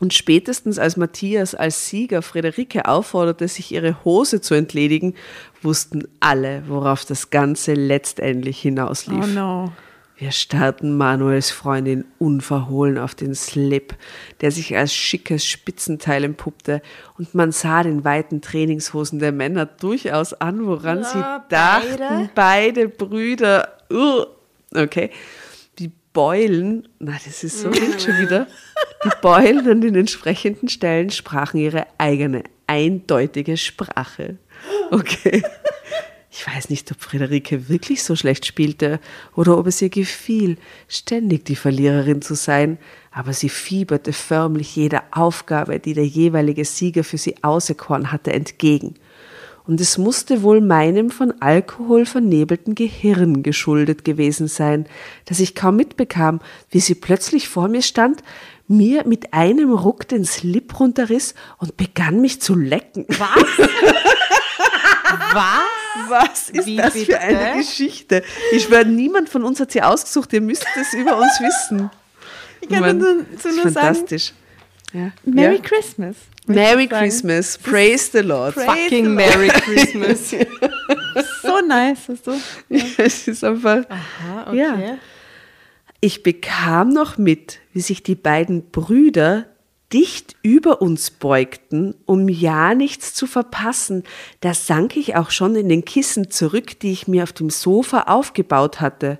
Und spätestens als Matthias als Sieger Friederike aufforderte, sich ihre Hose zu entledigen, wussten alle, worauf das Ganze letztendlich hinauslief. Oh no. Wir starrten Manuels Freundin unverhohlen auf den Slip, der sich als schickes Spitzenteil empuppte, und man sah den weiten Trainingshosen der Männer durchaus an, woran sie dachten, beide Brüder. Uh, okay. Die Beulen, na, das ist so wild schon wieder. Die Beulen an den entsprechenden Stellen sprachen ihre eigene, eindeutige Sprache. Okay. Ich weiß nicht, ob Friederike wirklich so schlecht spielte oder ob es ihr gefiel, ständig die Verliererin zu sein, aber sie fieberte förmlich jeder Aufgabe, die der jeweilige Sieger für sie auserkoren hatte, entgegen. Und es musste wohl meinem von Alkohol vernebelten Gehirn geschuldet gewesen sein, dass ich kaum mitbekam, wie sie plötzlich vor mir stand, mir mit einem Ruck den Slip runterriss und begann mich zu lecken. Was? *laughs* Was? *laughs* Was ist Wie das bitte? für eine Geschichte? Ich schwöre, niemand von uns hat sie ausgesucht. Ihr müsst es über uns *laughs* wissen. Ich kann Mann, nur, so ist nur sagen, fantastisch. Ja. Merry ja. Christmas. Merry sagen. Christmas. Praise the Lord. Praise Fucking the Merry Christmas. *laughs* So nice, hast du? Es ist einfach. Ah, Ja. Ich bekam noch mit, wie sich die beiden Brüder dicht über uns beugten, um ja nichts zu verpassen. Da sank ich auch schon in den Kissen zurück, die ich mir auf dem Sofa aufgebaut hatte.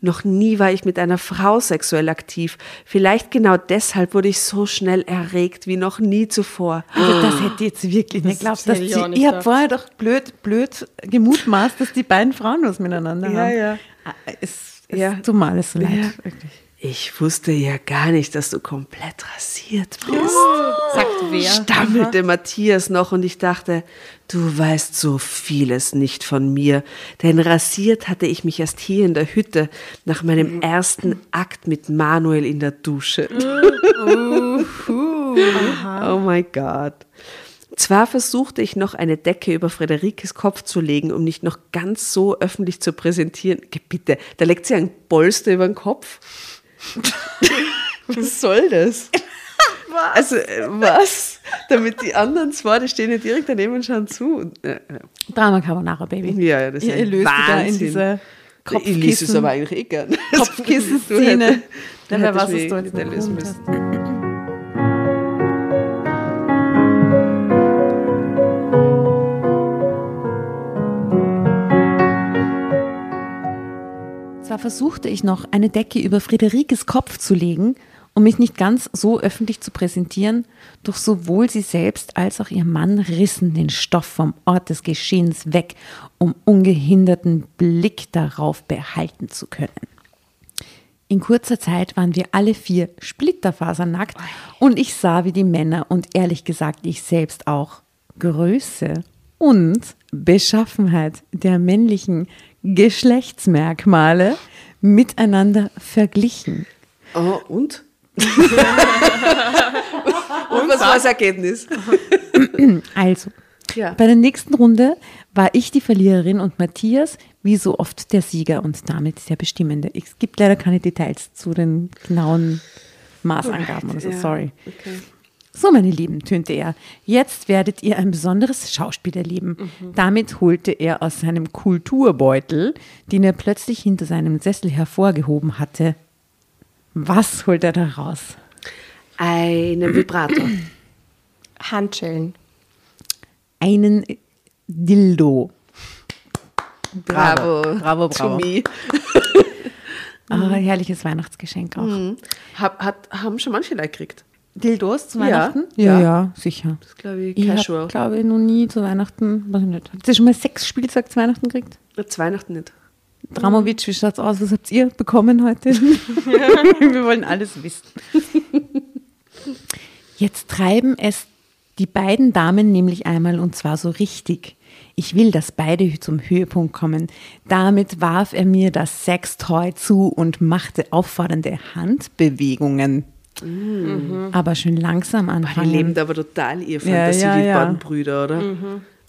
Noch nie war ich mit einer Frau sexuell aktiv. Vielleicht genau deshalb wurde ich so schnell erregt wie noch nie zuvor. Also das hätte ich jetzt wirklich nicht geglaubt. Dass ich nicht ich habe vorher doch blöd, blöd gemutmaßt, dass die beiden Frauen was miteinander Ja, haben. ja. Ah, Es, es Ja. tut mir alles so leid. Ja. Wirklich. Ich wusste ja gar nicht, dass du komplett rasiert bist. Sagt wer? stammelte Matthias noch und ich dachte, du weißt so vieles nicht von mir, denn rasiert hatte ich mich erst hier in der Hütte nach meinem ersten Akt mit Manuel in der Dusche. *laughs* oh mein Gott. Zwar versuchte ich noch eine Decke über Frederikes Kopf zu legen, um nicht noch ganz so öffentlich zu präsentieren. Bitte, da legt sie ein Polster über den Kopf. *laughs* Was soll das? *laughs* Was? Also, äh, was? Damit die anderen zwei, die stehen ja direkt daneben und schauen zu. Und, äh, Drama Carbonara, Baby. ja, ja, das ist Ihr, löst da in Wahnsinn. diese Ich lese es Kopfkissen, aber eigentlich eh gern. *laughs* Kopfkissen-Szene. Du wer hättest weiß, was mich du nicht noch lösen müssen. Zwar versuchte ich noch, eine Decke über Friederikes Kopf zu legen, um mich nicht ganz so öffentlich zu präsentieren, doch sowohl sie selbst als auch ihr Mann rissen den Stoff vom Ort des Geschehens weg, um ungehinderten Blick darauf behalten zu können. In kurzer Zeit waren wir alle vier splitterfasernackt und ich sah, wie die Männer und ehrlich gesagt ich selbst auch Größe und Beschaffenheit der männlichen Geschlechtsmerkmale miteinander verglichen. Oh, und? *laughs* und was war das Ergebnis? Also, Ja. bei der nächsten Runde war ich die Verliererin und Matthias, wie so oft, der Sieger und damit der Bestimmende. Es gibt leider keine Details zu den genauen Maßangaben oder so, Ja, sorry. Okay. So, meine Lieben, tönte er, jetzt werdet ihr ein besonderes Schauspiel erleben. Damit holte er aus seinem Kulturbeutel, den er plötzlich hinter seinem Sessel hervorgehoben hatte. Was holt er da raus? Einen *clears throat* Vibrator. Handschellen. Einen Dildo. Bravo. Bravo, bravo. me. *laughs* Ah, herrliches Weihnachtsgeschenk auch. Hab, hat, haben schon manche Leute gekriegt. Dildos zu Ja, Weihnachten? ja. Ja, ja, sicher. Das glaube ich Ich casual. habe, glaube ich, noch nie zu Weihnachten, weiß ich nicht. Habt ihr schon mal sechs Spielzeug zu Weihnachten gekriegt? Zu Weihnachten nicht. Dramovic, wie schaut's aus? Was habt ihr bekommen heute? *laughs* *laughs* Wir wollen alles wissen. Jetzt treiben es die beiden Damen nämlich einmal und zwar so richtig. Ich will, dass beide zum Höhepunkt kommen. Damit warf er mir das Sextoy zu und machte auffordernde Handbewegungen. Aber schön langsam Die anfangen. leben da aber total ihr Ja, Fantasie, ja, die ja. beiden Brüder, oder?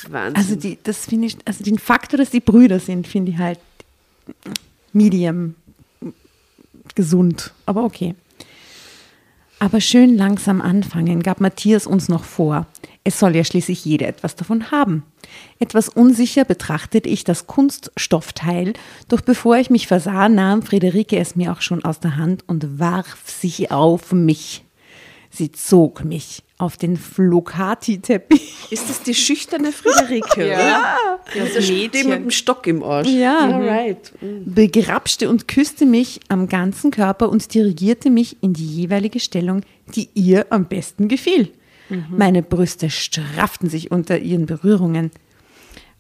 Wahnsinn. Also die, das finde ich, also den Faktor, dass die Brüder sind, finde ich halt medium gesund. Aber okay. Aber schön langsam anfangen gab Matthias uns noch vor. Es soll ja schließlich jeder etwas davon haben. Etwas unsicher betrachtete ich das Kunststoffteil, doch bevor ich mich versah, nahm Friederike es mir auch schon aus der Hand und warf sich auf mich. Sie zog mich auf den Flocati-Teppich. Ist das die schüchterne Friederike? ja. Das, das Mädchen mit dem Stock im Arsch. Ja. Alright. begrapschte und küsste mich am ganzen Körper und dirigierte mich in die jeweilige Stellung, die ihr am besten gefiel. Meine Brüste strafften sich unter ihren Berührungen.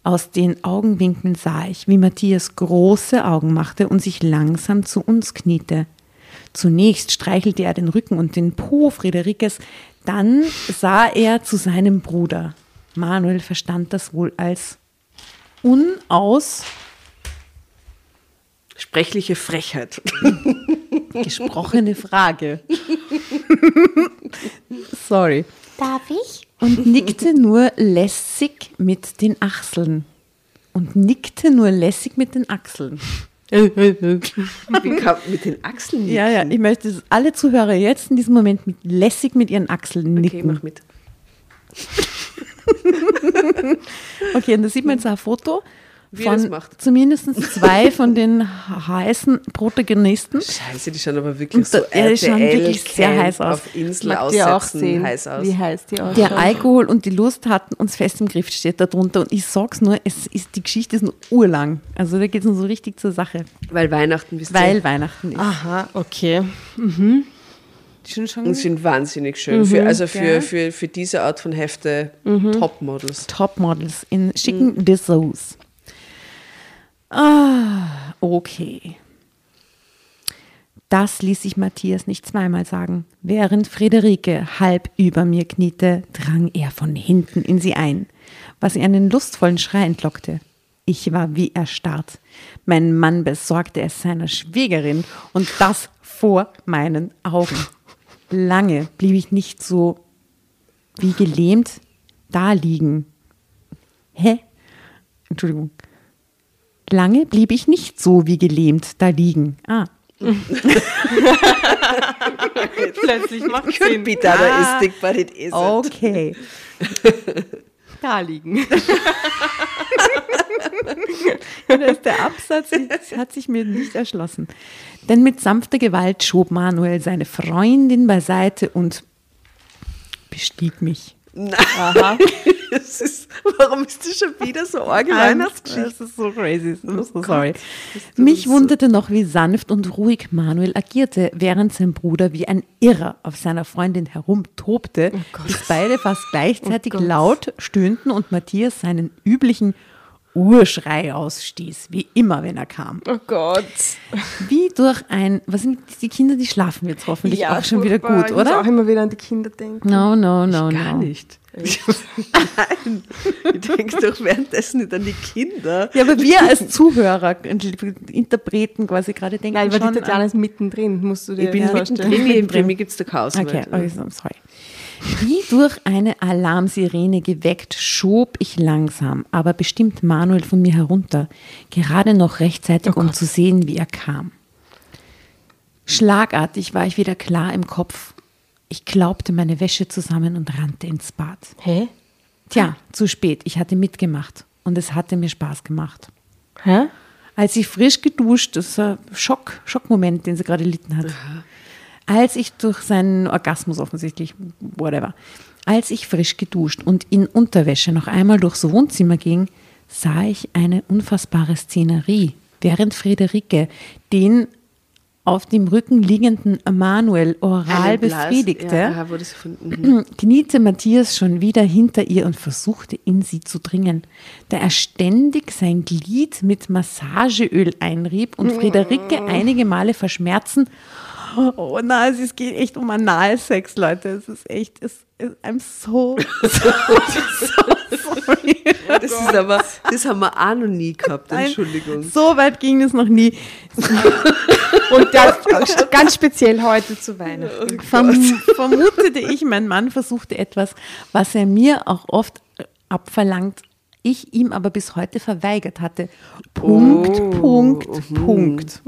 Aus den Augenwinkeln sah ich, wie Matthias große Augen machte und sich langsam zu uns kniete. Zunächst streichelte er den Rücken und den Po Friederikes, dann sah er zu seinem Bruder. Manuel verstand das wohl als unaus Sprechliche Frechheit. *laughs* gesprochene Frage. *laughs* Sorry. Darf ich? Und nickte nur lässig mit den Achseln. Und nickte nur lässig mit den Achseln. *laughs* Mit den Achseln nicken? Ja, ja, ich möchte, dass alle Zuhörer jetzt in diesem Moment mit lässig mit ihren Achseln Okay, nicken. mach mit. *laughs* Okay, und da sieht man jetzt ein Foto Wie das von macht. zumindest zwei von den *laughs* heißen Protagonisten. Scheiße, die schauen aber wirklich so da- ja, die schauen RTL wirklich sehr heiß aus. auf Insel Mag dir auch aussetzen, sehen, heiß aus. wie heiß die ausschaut. Der Alkohol und die Lust hatten uns fest im Griff, steht da drunter. Und ich sag's nur, es ist, die Geschichte ist nur urlang. Also da geht's nur so richtig zur Sache. Weil Weihnachten wisst Weil ihr, Weihnachten ist. Aha, okay. Schon, schon und sind wahnsinnig schön. für, also für, ja. für, für diese Art von Hefte Topmodels. Topmodels in schicken Dessous. Ah, okay. Das ließ sich Matthias nicht zweimal sagen. Während Friederike halb über mir kniete, drang er von hinten in sie ein, was ihr einen lustvollen Schrei entlockte. Ich war wie erstarrt. Mein Mann besorgte es seiner Schwägerin und das vor meinen Augen. Lange blieb ich nicht so wie gelähmt da liegen. Hä? Entschuldigung. Lange blieb ich nicht so wie gelähmt da liegen. Ah. *laughs* Plötzlich macht Dadaistic, but it isn't. Okay. *laughs* da liegen. Da ist der Absatz, das hat sich mir nicht erschlossen. Denn mit sanfter Gewalt schob Manuel seine Freundin beiseite und bestieg mich. Aha. *laughs* ist, warum ist das schon wieder so arg Weihnachtsgeschichte? Das ist so crazy. I'm so sorry. Mich wunderte noch, wie sanft und ruhig Manuel agierte, während sein Bruder wie ein Irrer auf seiner Freundin herumtobte, bis beide fast gleichzeitig laut stöhnten und Matthias seinen üblichen Urschrei ausstieß, wie immer, wenn er kam. Oh Gott. Wie durch ein, was sind die Kinder, die schlafen jetzt hoffentlich auch schon wieder gut, Ich muss auch oder? immer wieder an die Kinder denken. No, no, no, Gar no. nicht. Nein. Ich denke doch währenddessen nicht an die Kinder. Ja, aber wir als Zuhörer, Interpreten quasi gerade denken Nein, weil schon die Tatjana an- ist mittendrin, musst du dir Ich bin vorstellen. mittendrin, mir gibt es da Chaos. Okay, okay, so, sorry. Wie durch eine Alarmsirene geweckt, schob ich langsam, aber bestimmt Manuel von mir herunter, gerade noch rechtzeitig, um zu sehen, wie er kam. Schlagartig war ich wieder klar im Kopf. Ich klaubte meine Wäsche zusammen und rannte ins Bad. Hä? Tja, zu spät. Ich hatte mitgemacht und es hatte mir Spaß gemacht. Hä? Als ich frisch geduscht, das ist ein Schock, Schockmoment, den sie gerade erlitten hat. Als ich durch seinen Orgasmus offensichtlich, whatever, als ich frisch geduscht und in Unterwäsche noch einmal durchs Wohnzimmer ging, sah ich eine unfassbare Szenerie, während Friederike den auf dem Rücken liegenden Manuel oral befriedigte Ja, mhm. kniete Matthias schon wieder hinter ihr und versuchte in sie zu dringen, da er ständig sein Glied mit Massageöl einrieb und Friederike einige Male verschmerzen. Oh nein, es geht echt um Analsex, Leute. Es ist echt, es, es, I'm so, so, so sorry. *laughs* das ist aber, das haben wir auch noch nie gehabt, Nein, Entschuldigung. So weit ging es noch nie. Und das *laughs* ganz speziell heute zu Weihnachten. Verm vermutete ich, mein Mann versuchte etwas, was er mir auch oft abverlangt, ich ihm aber bis heute verweigert hatte. Punkt, Oh, Punkt, Punkt.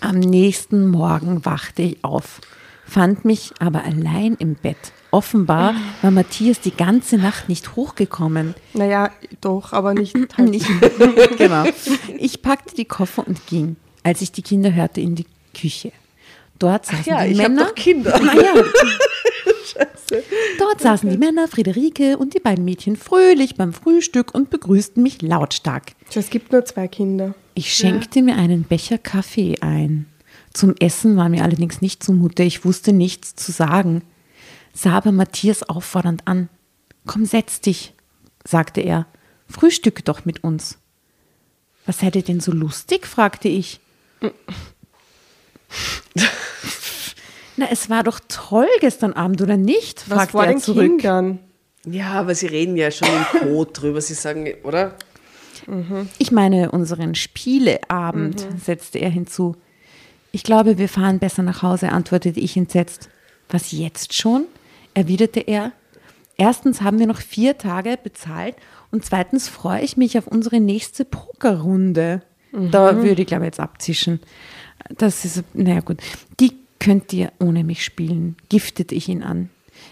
Am nächsten Morgen wachte ich auf. fand mich aber allein im Bett. Offenbar war Matthias die ganze Nacht nicht hochgekommen. Naja, doch, aber nicht. *clears throat* Halt. Nicht, *laughs* genau. Ich packte die Koffer und ging, als ich die Kinder hörte, in die Küche. Dort saßen ja, die ich Männer. doch Kinder. Naja. *laughs* Dort saßen die Männer, Friederike und die beiden Mädchen fröhlich beim Frühstück und begrüßten mich lautstark. Es gibt nur zwei Kinder. Ich schenkte mir einen Becher Kaffee ein. Zum Essen war mir allerdings nicht zumute. Ich wusste nichts zu sagen. Sah aber Matthias auffordernd an. Komm, setz dich, sagte er. Frühstücke doch mit uns. Was seid ihr denn so lustig? fragte ich. *laughs* Na, es war doch toll gestern Abend, oder nicht? Was fragte vor er den zurück. Kindern? Ja, aber sie reden ja schon im Code drüber. Sie sagen, oder? Ich meine unseren Spieleabend, setzte er hinzu. Ich glaube, wir fahren besser nach Hause, antwortete ich entsetzt. Was jetzt schon? erwiderte er. Erstens haben wir noch vier Tage bezahlt und zweitens freue ich mich auf unsere nächste Pokerrunde. Da würde ich, glaube ich, jetzt abzischen. Das ist, naja gut. Die könnt ihr ohne mich spielen, giftete ich ihn an.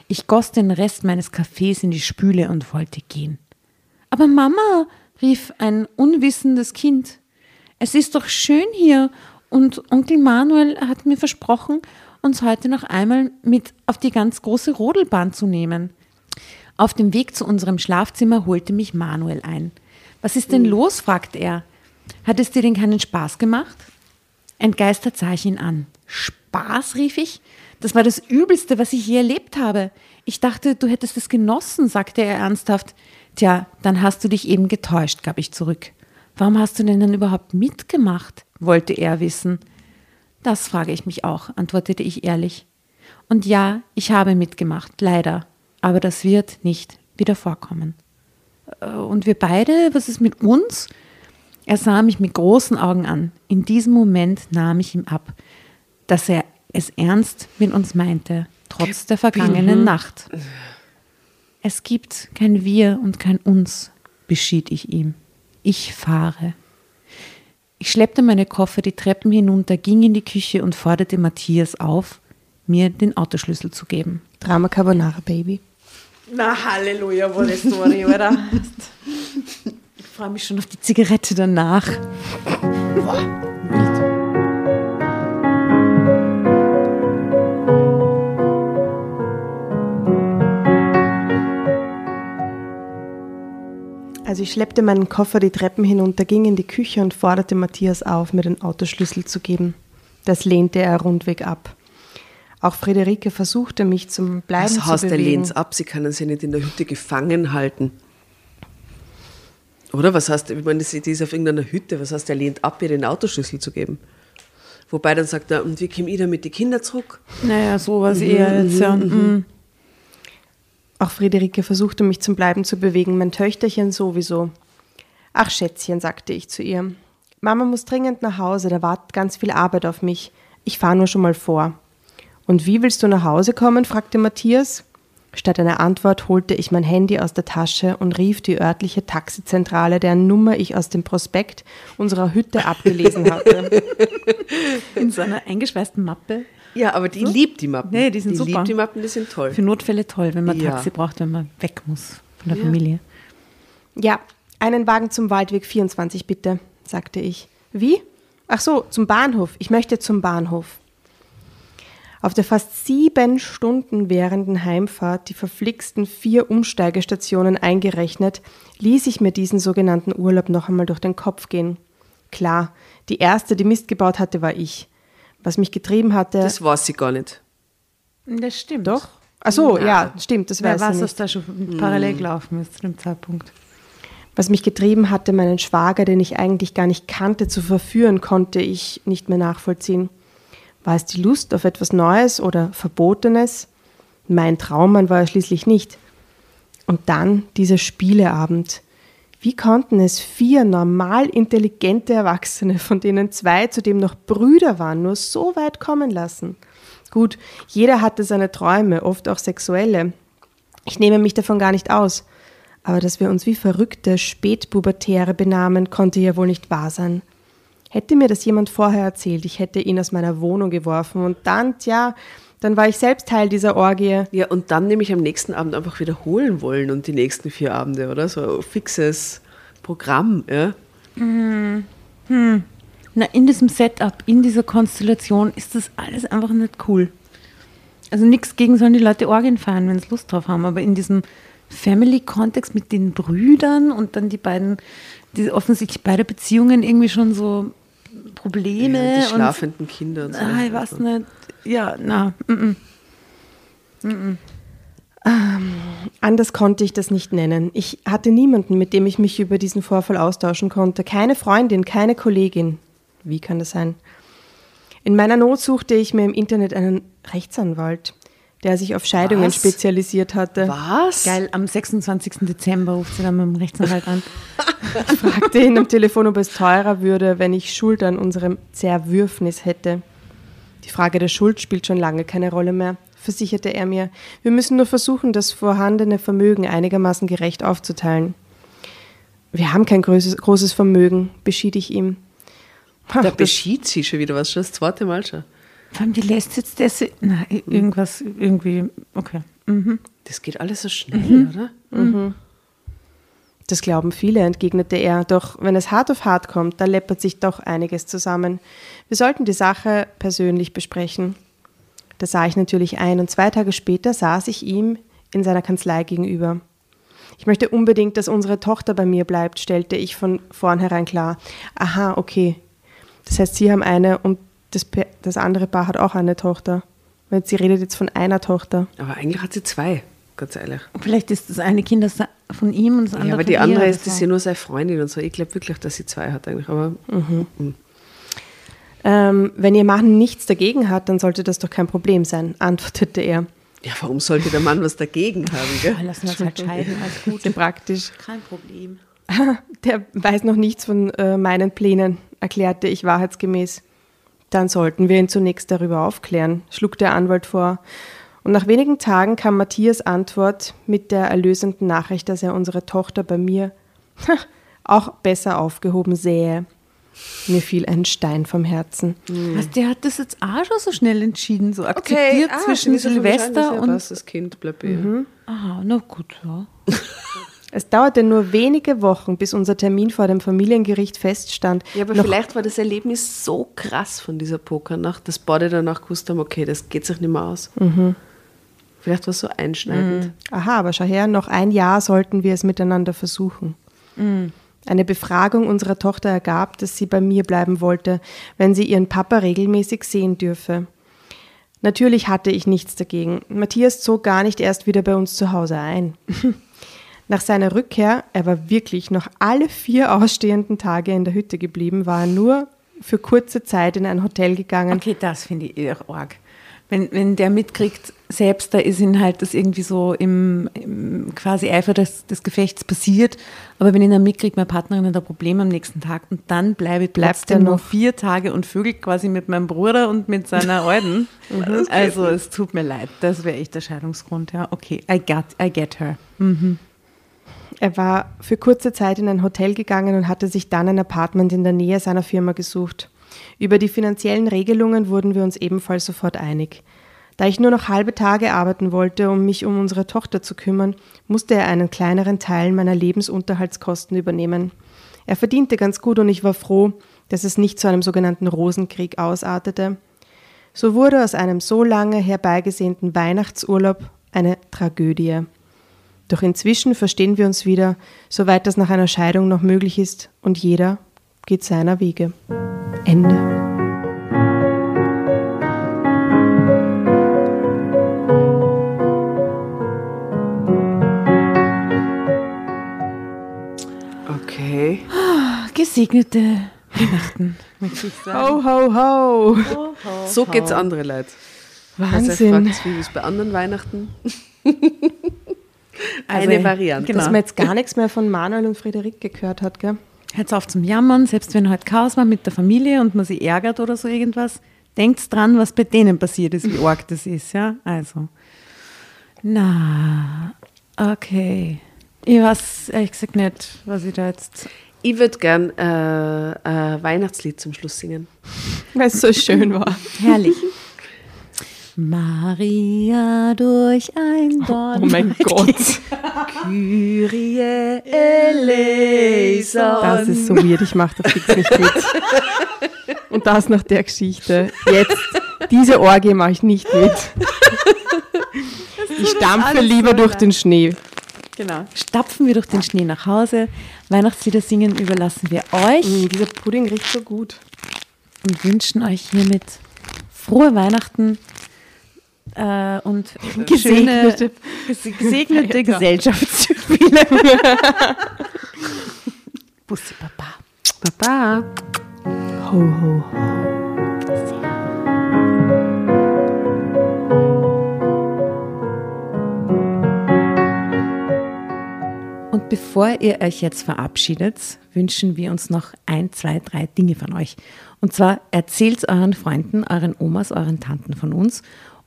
Ich goss den Rest meines Kaffees in die Spüle und wollte gehen. Aber Mama, rief ein unwissendes Kind, es ist doch schön hier und Onkel Manuel hat mir versprochen, uns heute noch einmal mit auf die ganz große Rodelbahn zu nehmen. Auf dem Weg zu unserem Schlafzimmer holte mich Manuel ein. Was ist denn los? fragte er. Hat es dir denn keinen Spaß gemacht? Entgeistert sah ich ihn an. Spaß, rief ich. Das war das Übelste, was ich je erlebt habe. Ich dachte, du hättest es genossen, sagte er ernsthaft. Tja, dann hast du dich eben getäuscht, gab ich zurück. Warum hast du denn dann überhaupt mitgemacht? wollte er wissen. Das frage ich mich auch, antwortete ich ehrlich. Und ja, ich habe mitgemacht, leider. Aber das wird nicht wieder vorkommen. Äh, Und wir beide, was ist mit uns? Er sah mich mit großen Augen an. In diesem Moment nahm ich ihm ab, dass er es ernst mit uns meinte, trotz der vergangenen Nacht. Es gibt kein Wir und kein Uns, beschied ich ihm. Ich fahre. Ich schleppte meine Koffer die Treppen hinunter, ging in die Küche und forderte Matthias auf, mir den Autoschlüssel zu geben. Drama Carbonara Baby. Na, Halleluja, wolle Story, oder? Ich freue mich schon auf die Zigarette danach. Boah, Also ich schleppte meinen Koffer die Treppen hinunter, ging in die Küche und forderte Matthias auf, mir den Autoschlüssel zu geben. Das lehnte er rundweg ab. Auch Friederike versuchte mich zum Bleiben Das zu heißt, er bewegen. lehnt ab. Sie können sie nicht in der Hütte gefangen halten. Oder was heißt, ich meine, die ist auf irgendeiner Hütte. Was heißt, er lehnt ab, ihr den Autoschlüssel zu geben? Wobei dann sagt er, und wie komme ich dann mit den Kindern zurück? Naja, sowas eher jetzt, ja. mm. Auch Friederike versuchte mich zum Bleiben zu bewegen, mein Töchterchen sowieso. Ach Schätzchen, sagte ich zu ihr. Mama muss dringend nach Hause, da wartet ganz viel Arbeit auf mich. Ich fahre nur schon mal vor. Und wie willst du nach Hause kommen? fragte Matthias. Statt einer Antwort holte ich mein Handy aus der Tasche und rief die örtliche Taxizentrale, deren Nummer ich aus dem Prospekt unserer Hütte abgelesen hatte. *laughs* In so einer eingeschweißten Mappe. Ja, aber die liebt die Mappen. Nee, die sind super. liebt die Mappen, die sind toll. Für Notfälle toll, wenn man Ja. Taxi braucht, wenn man weg muss von der Ja. Familie. Ja, einen Wagen zum Waldweg 24 bitte, sagte ich. Wie? Ach so, zum Bahnhof. Ich möchte zum Bahnhof. Auf der fast sieben Stunden währenden Heimfahrt, die verflixten vier Umsteigestationen eingerechnet, ließ ich mir diesen sogenannten Urlaub noch einmal durch den Kopf gehen. Klar, die erste, die Mist gebaut hatte, war ich. Was mich getrieben hatte. Das weiß sie gar nicht. Das stimmt. doch? Ach so, ja, stimmt, das Wer weiß ich was nicht. da schon parallel gelaufen ist zu dem Zeitpunkt. Was mich getrieben hatte, meinen Schwager, den ich eigentlich gar nicht kannte, zu verführen, konnte ich nicht mehr nachvollziehen. War es die Lust auf etwas Neues oder Verbotenes? Mein Traummann war er schließlich nicht. Und dann dieser Spieleabend. Wie konnten es vier normal intelligente Erwachsene, von denen zwei zudem noch Brüder waren, nur so weit kommen lassen? Gut, jeder hatte seine Träume, oft auch sexuelle. Ich nehme mich davon gar nicht aus. Aber dass wir uns wie verrückte Spätpubertäre benahmen, konnte ja wohl nicht wahr sein. Hätte mir das jemand vorher erzählt, ich hätte ihn aus meiner Wohnung geworfen und dann, tja, Dann war ich selbst Teil dieser Orgie. Ja, und dann nämlich am nächsten Abend einfach wiederholen wollen und die nächsten vier Abende, oder? So ein fixes Programm, ja. Na, in diesem Setup, in dieser Konstellation ist das alles einfach nicht cool. Also nichts gegen sollen die Leute Orgien feiern, wenn sie Lust drauf haben, aber in diesem Family-Kontext mit den Brüdern und dann die beiden, die offensichtlich beide Beziehungen irgendwie schon so Probleme ja die und schlafenden Kinder und so. Ah, ich weiß nicht. Ja, na, mm, mm. Anders konnte ich das nicht nennen. Ich hatte niemanden, mit dem ich mich über diesen Vorfall austauschen konnte. Keine Freundin, keine Kollegin. Wie kann das sein? In meiner Not suchte ich mir im Internet einen Rechtsanwalt, der sich auf Scheidungen Was? spezialisiert hatte. Was? Geil, am 26. Dezember ruft sie dann mit dem Rechtsanwalt an. *laughs* Ich fragte ihn am Telefon, ob es teurer würde, wenn ich Schuld an unserem Zerwürfnis hätte. Die Frage der Schuld spielt schon lange keine Rolle mehr, versicherte er mir. Wir müssen nur versuchen, das vorhandene Vermögen einigermaßen gerecht aufzuteilen. Wir haben kein großes, Vermögen, beschied ich ihm. Da beschied sie schon wieder was, schon das zweite Mal schon. Vor allem, die lässt jetzt das. Na, irgendwas, irgendwie, okay. Mhm. Das geht alles so schnell, oder? Das glauben viele, entgegnete er. Doch wenn es hart auf hart kommt, da läppert sich doch einiges zusammen. Wir sollten die Sache persönlich besprechen. Da sah ich natürlich ein und zwei Tage später saß ich ihm in seiner Kanzlei gegenüber. Ich möchte unbedingt, dass unsere Tochter bei mir bleibt, stellte ich von vornherein klar. Aha, okay. Das heißt, Sie haben eine und das, das andere Paar hat auch eine Tochter. Weil Sie redet jetzt von einer Tochter. Aber eigentlich hat sie zwei, ganz ehrlich. Vielleicht ist das eine Kind das von ihm und das andere Ja, aber von die andere ihr. ist das ja nur seine Freundin und so. Ich glaube wirklich, dass sie zwei hat eigentlich. Aber Ähm, wenn Ihr Mann nichts dagegen hat, dann sollte das doch kein Problem sein, *laughs* antwortete er. ja, warum sollte der Mann was dagegen haben, Ja, gell? lassen wir es halt scheiden. Alles *laughs* gut. Praktisch. Kein Problem. *laughs* Der weiß noch nichts von äh, meinen Plänen, erklärte ich wahrheitsgemäß. Dann sollten wir ihn zunächst darüber aufklären, schlug der Anwalt vor. Und nach wenigen Tagen kam Matthias Antwort mit der erlösenden Nachricht, dass er unsere Tochter bei mir *laughs* auch besser aufgehoben sähe. Mir fiel ein Stein vom Herzen. Was, der hat das jetzt auch schon so schnell entschieden, so akzeptiert ah, zwischen Silvester ja, und. passt, das Kind bleibt bei ihr. Ah, na gut, ja. *laughs* Es dauerte nur wenige Wochen, bis unser Termin vor dem Familiengericht feststand. Ja, aber Noch vielleicht war das Erlebnis so krass von dieser Pokernacht, dass beide danach gewusst haben, okay, das geht sich nicht mehr aus. Vielleicht war es so einschneidend. Aha, aber schau her, noch ein Jahr sollten wir es miteinander versuchen. Eine Befragung unserer Tochter ergab, dass sie bei mir bleiben wollte, wenn sie ihren Papa regelmäßig sehen dürfe. Natürlich hatte ich nichts dagegen. Matthias zog gar nicht erst wieder bei uns zu Hause ein. *laughs* Nach seiner Rückkehr, er war wirklich noch alle vier ausstehenden Tage in der Hütte geblieben, war er nur für kurze Zeit in ein Hotel gegangen. Okay, das finde ich eher arg. Wenn, wenn der mitkriegt, selbst da ist ihn halt das irgendwie so im, im quasi Eifer des, des Gefechts passiert, aber wenn ihn dann mitkriegt, meine Partnerin hat ein Problem am nächsten Tag und dann bleibe ich Bleibt er noch vier Tage und vögel quasi mit meinem Bruder und mit seiner *laughs* Alten. also es tut mir leid, das wäre echt der Scheidungsgrund. Ja, okay, I, got, I get her. Er war für kurze Zeit in ein Hotel gegangen und hatte sich dann ein Apartment in der Nähe seiner Firma gesucht. Über die finanziellen Regelungen wurden wir uns ebenfalls sofort einig. Da ich nur noch halbe Tage arbeiten wollte, um mich um unsere Tochter zu kümmern, musste er einen kleineren Teil meiner Lebensunterhaltskosten übernehmen. Er verdiente ganz gut und ich war froh, dass es nicht zu einem sogenannten Rosenkrieg ausartete. So wurde aus einem so lange herbeigesehnten Weihnachtsurlaub eine Tragödie. Doch inzwischen verstehen wir uns wieder, soweit das nach einer Scheidung noch möglich ist, und jeder geht seiner Wege. Ende. Okay. Gesegnete Weihnachten, *laughs* ich sagen. Ho, ho, ho! So geht's andere Leute. Also Wahnsinn. fragt, wie ist bei anderen Weihnachten? *laughs* Also, Eine Variante. genau. Dass man jetzt gar nichts mehr von Manuel und Frederik gehört hat, gell? Hört auf zum Jammern, selbst wenn halt Chaos war mit der Familie und man sie ärgert oder so irgendwas. Denkt dran, was bei denen passiert ist, wie *laughs* arg das ist, ja? Also. Na, okay. Ich weiß ehrlich gesagt nicht, was ich da jetzt. Ich würde gern äh, ein Weihnachtslied zum Schluss singen. Weil es so schön war. Herrlich. Maria durch ein Dorn. Oh mein *laughs* Gott. Kyrie eleison. Das ist so weird, ich mache das jetzt nicht mit. Und das nach der Geschichte. Jetzt, diese Orgie mache ich nicht mit. Ich stampfe lieber durch den Schnee. Genau. Stapfen wir durch den Schnee nach Hause. Weihnachtslieder singen überlassen wir euch Mm, dieser Pudding riecht so gut. und wünschen euch hiermit frohe Weihnachten äh, und schöne, Gesegnete- *laughs* ges- gesegnete. Gesellschaftsspiele. *laughs* Bussi Papa. Baba. Ho, ho, ho. Und bevor ihr euch jetzt verabschiedet, wünschen wir uns noch ein, zwei, drei Dinge von euch. Und zwar erzählt euren Freunden, euren Omas, euren Tanten von uns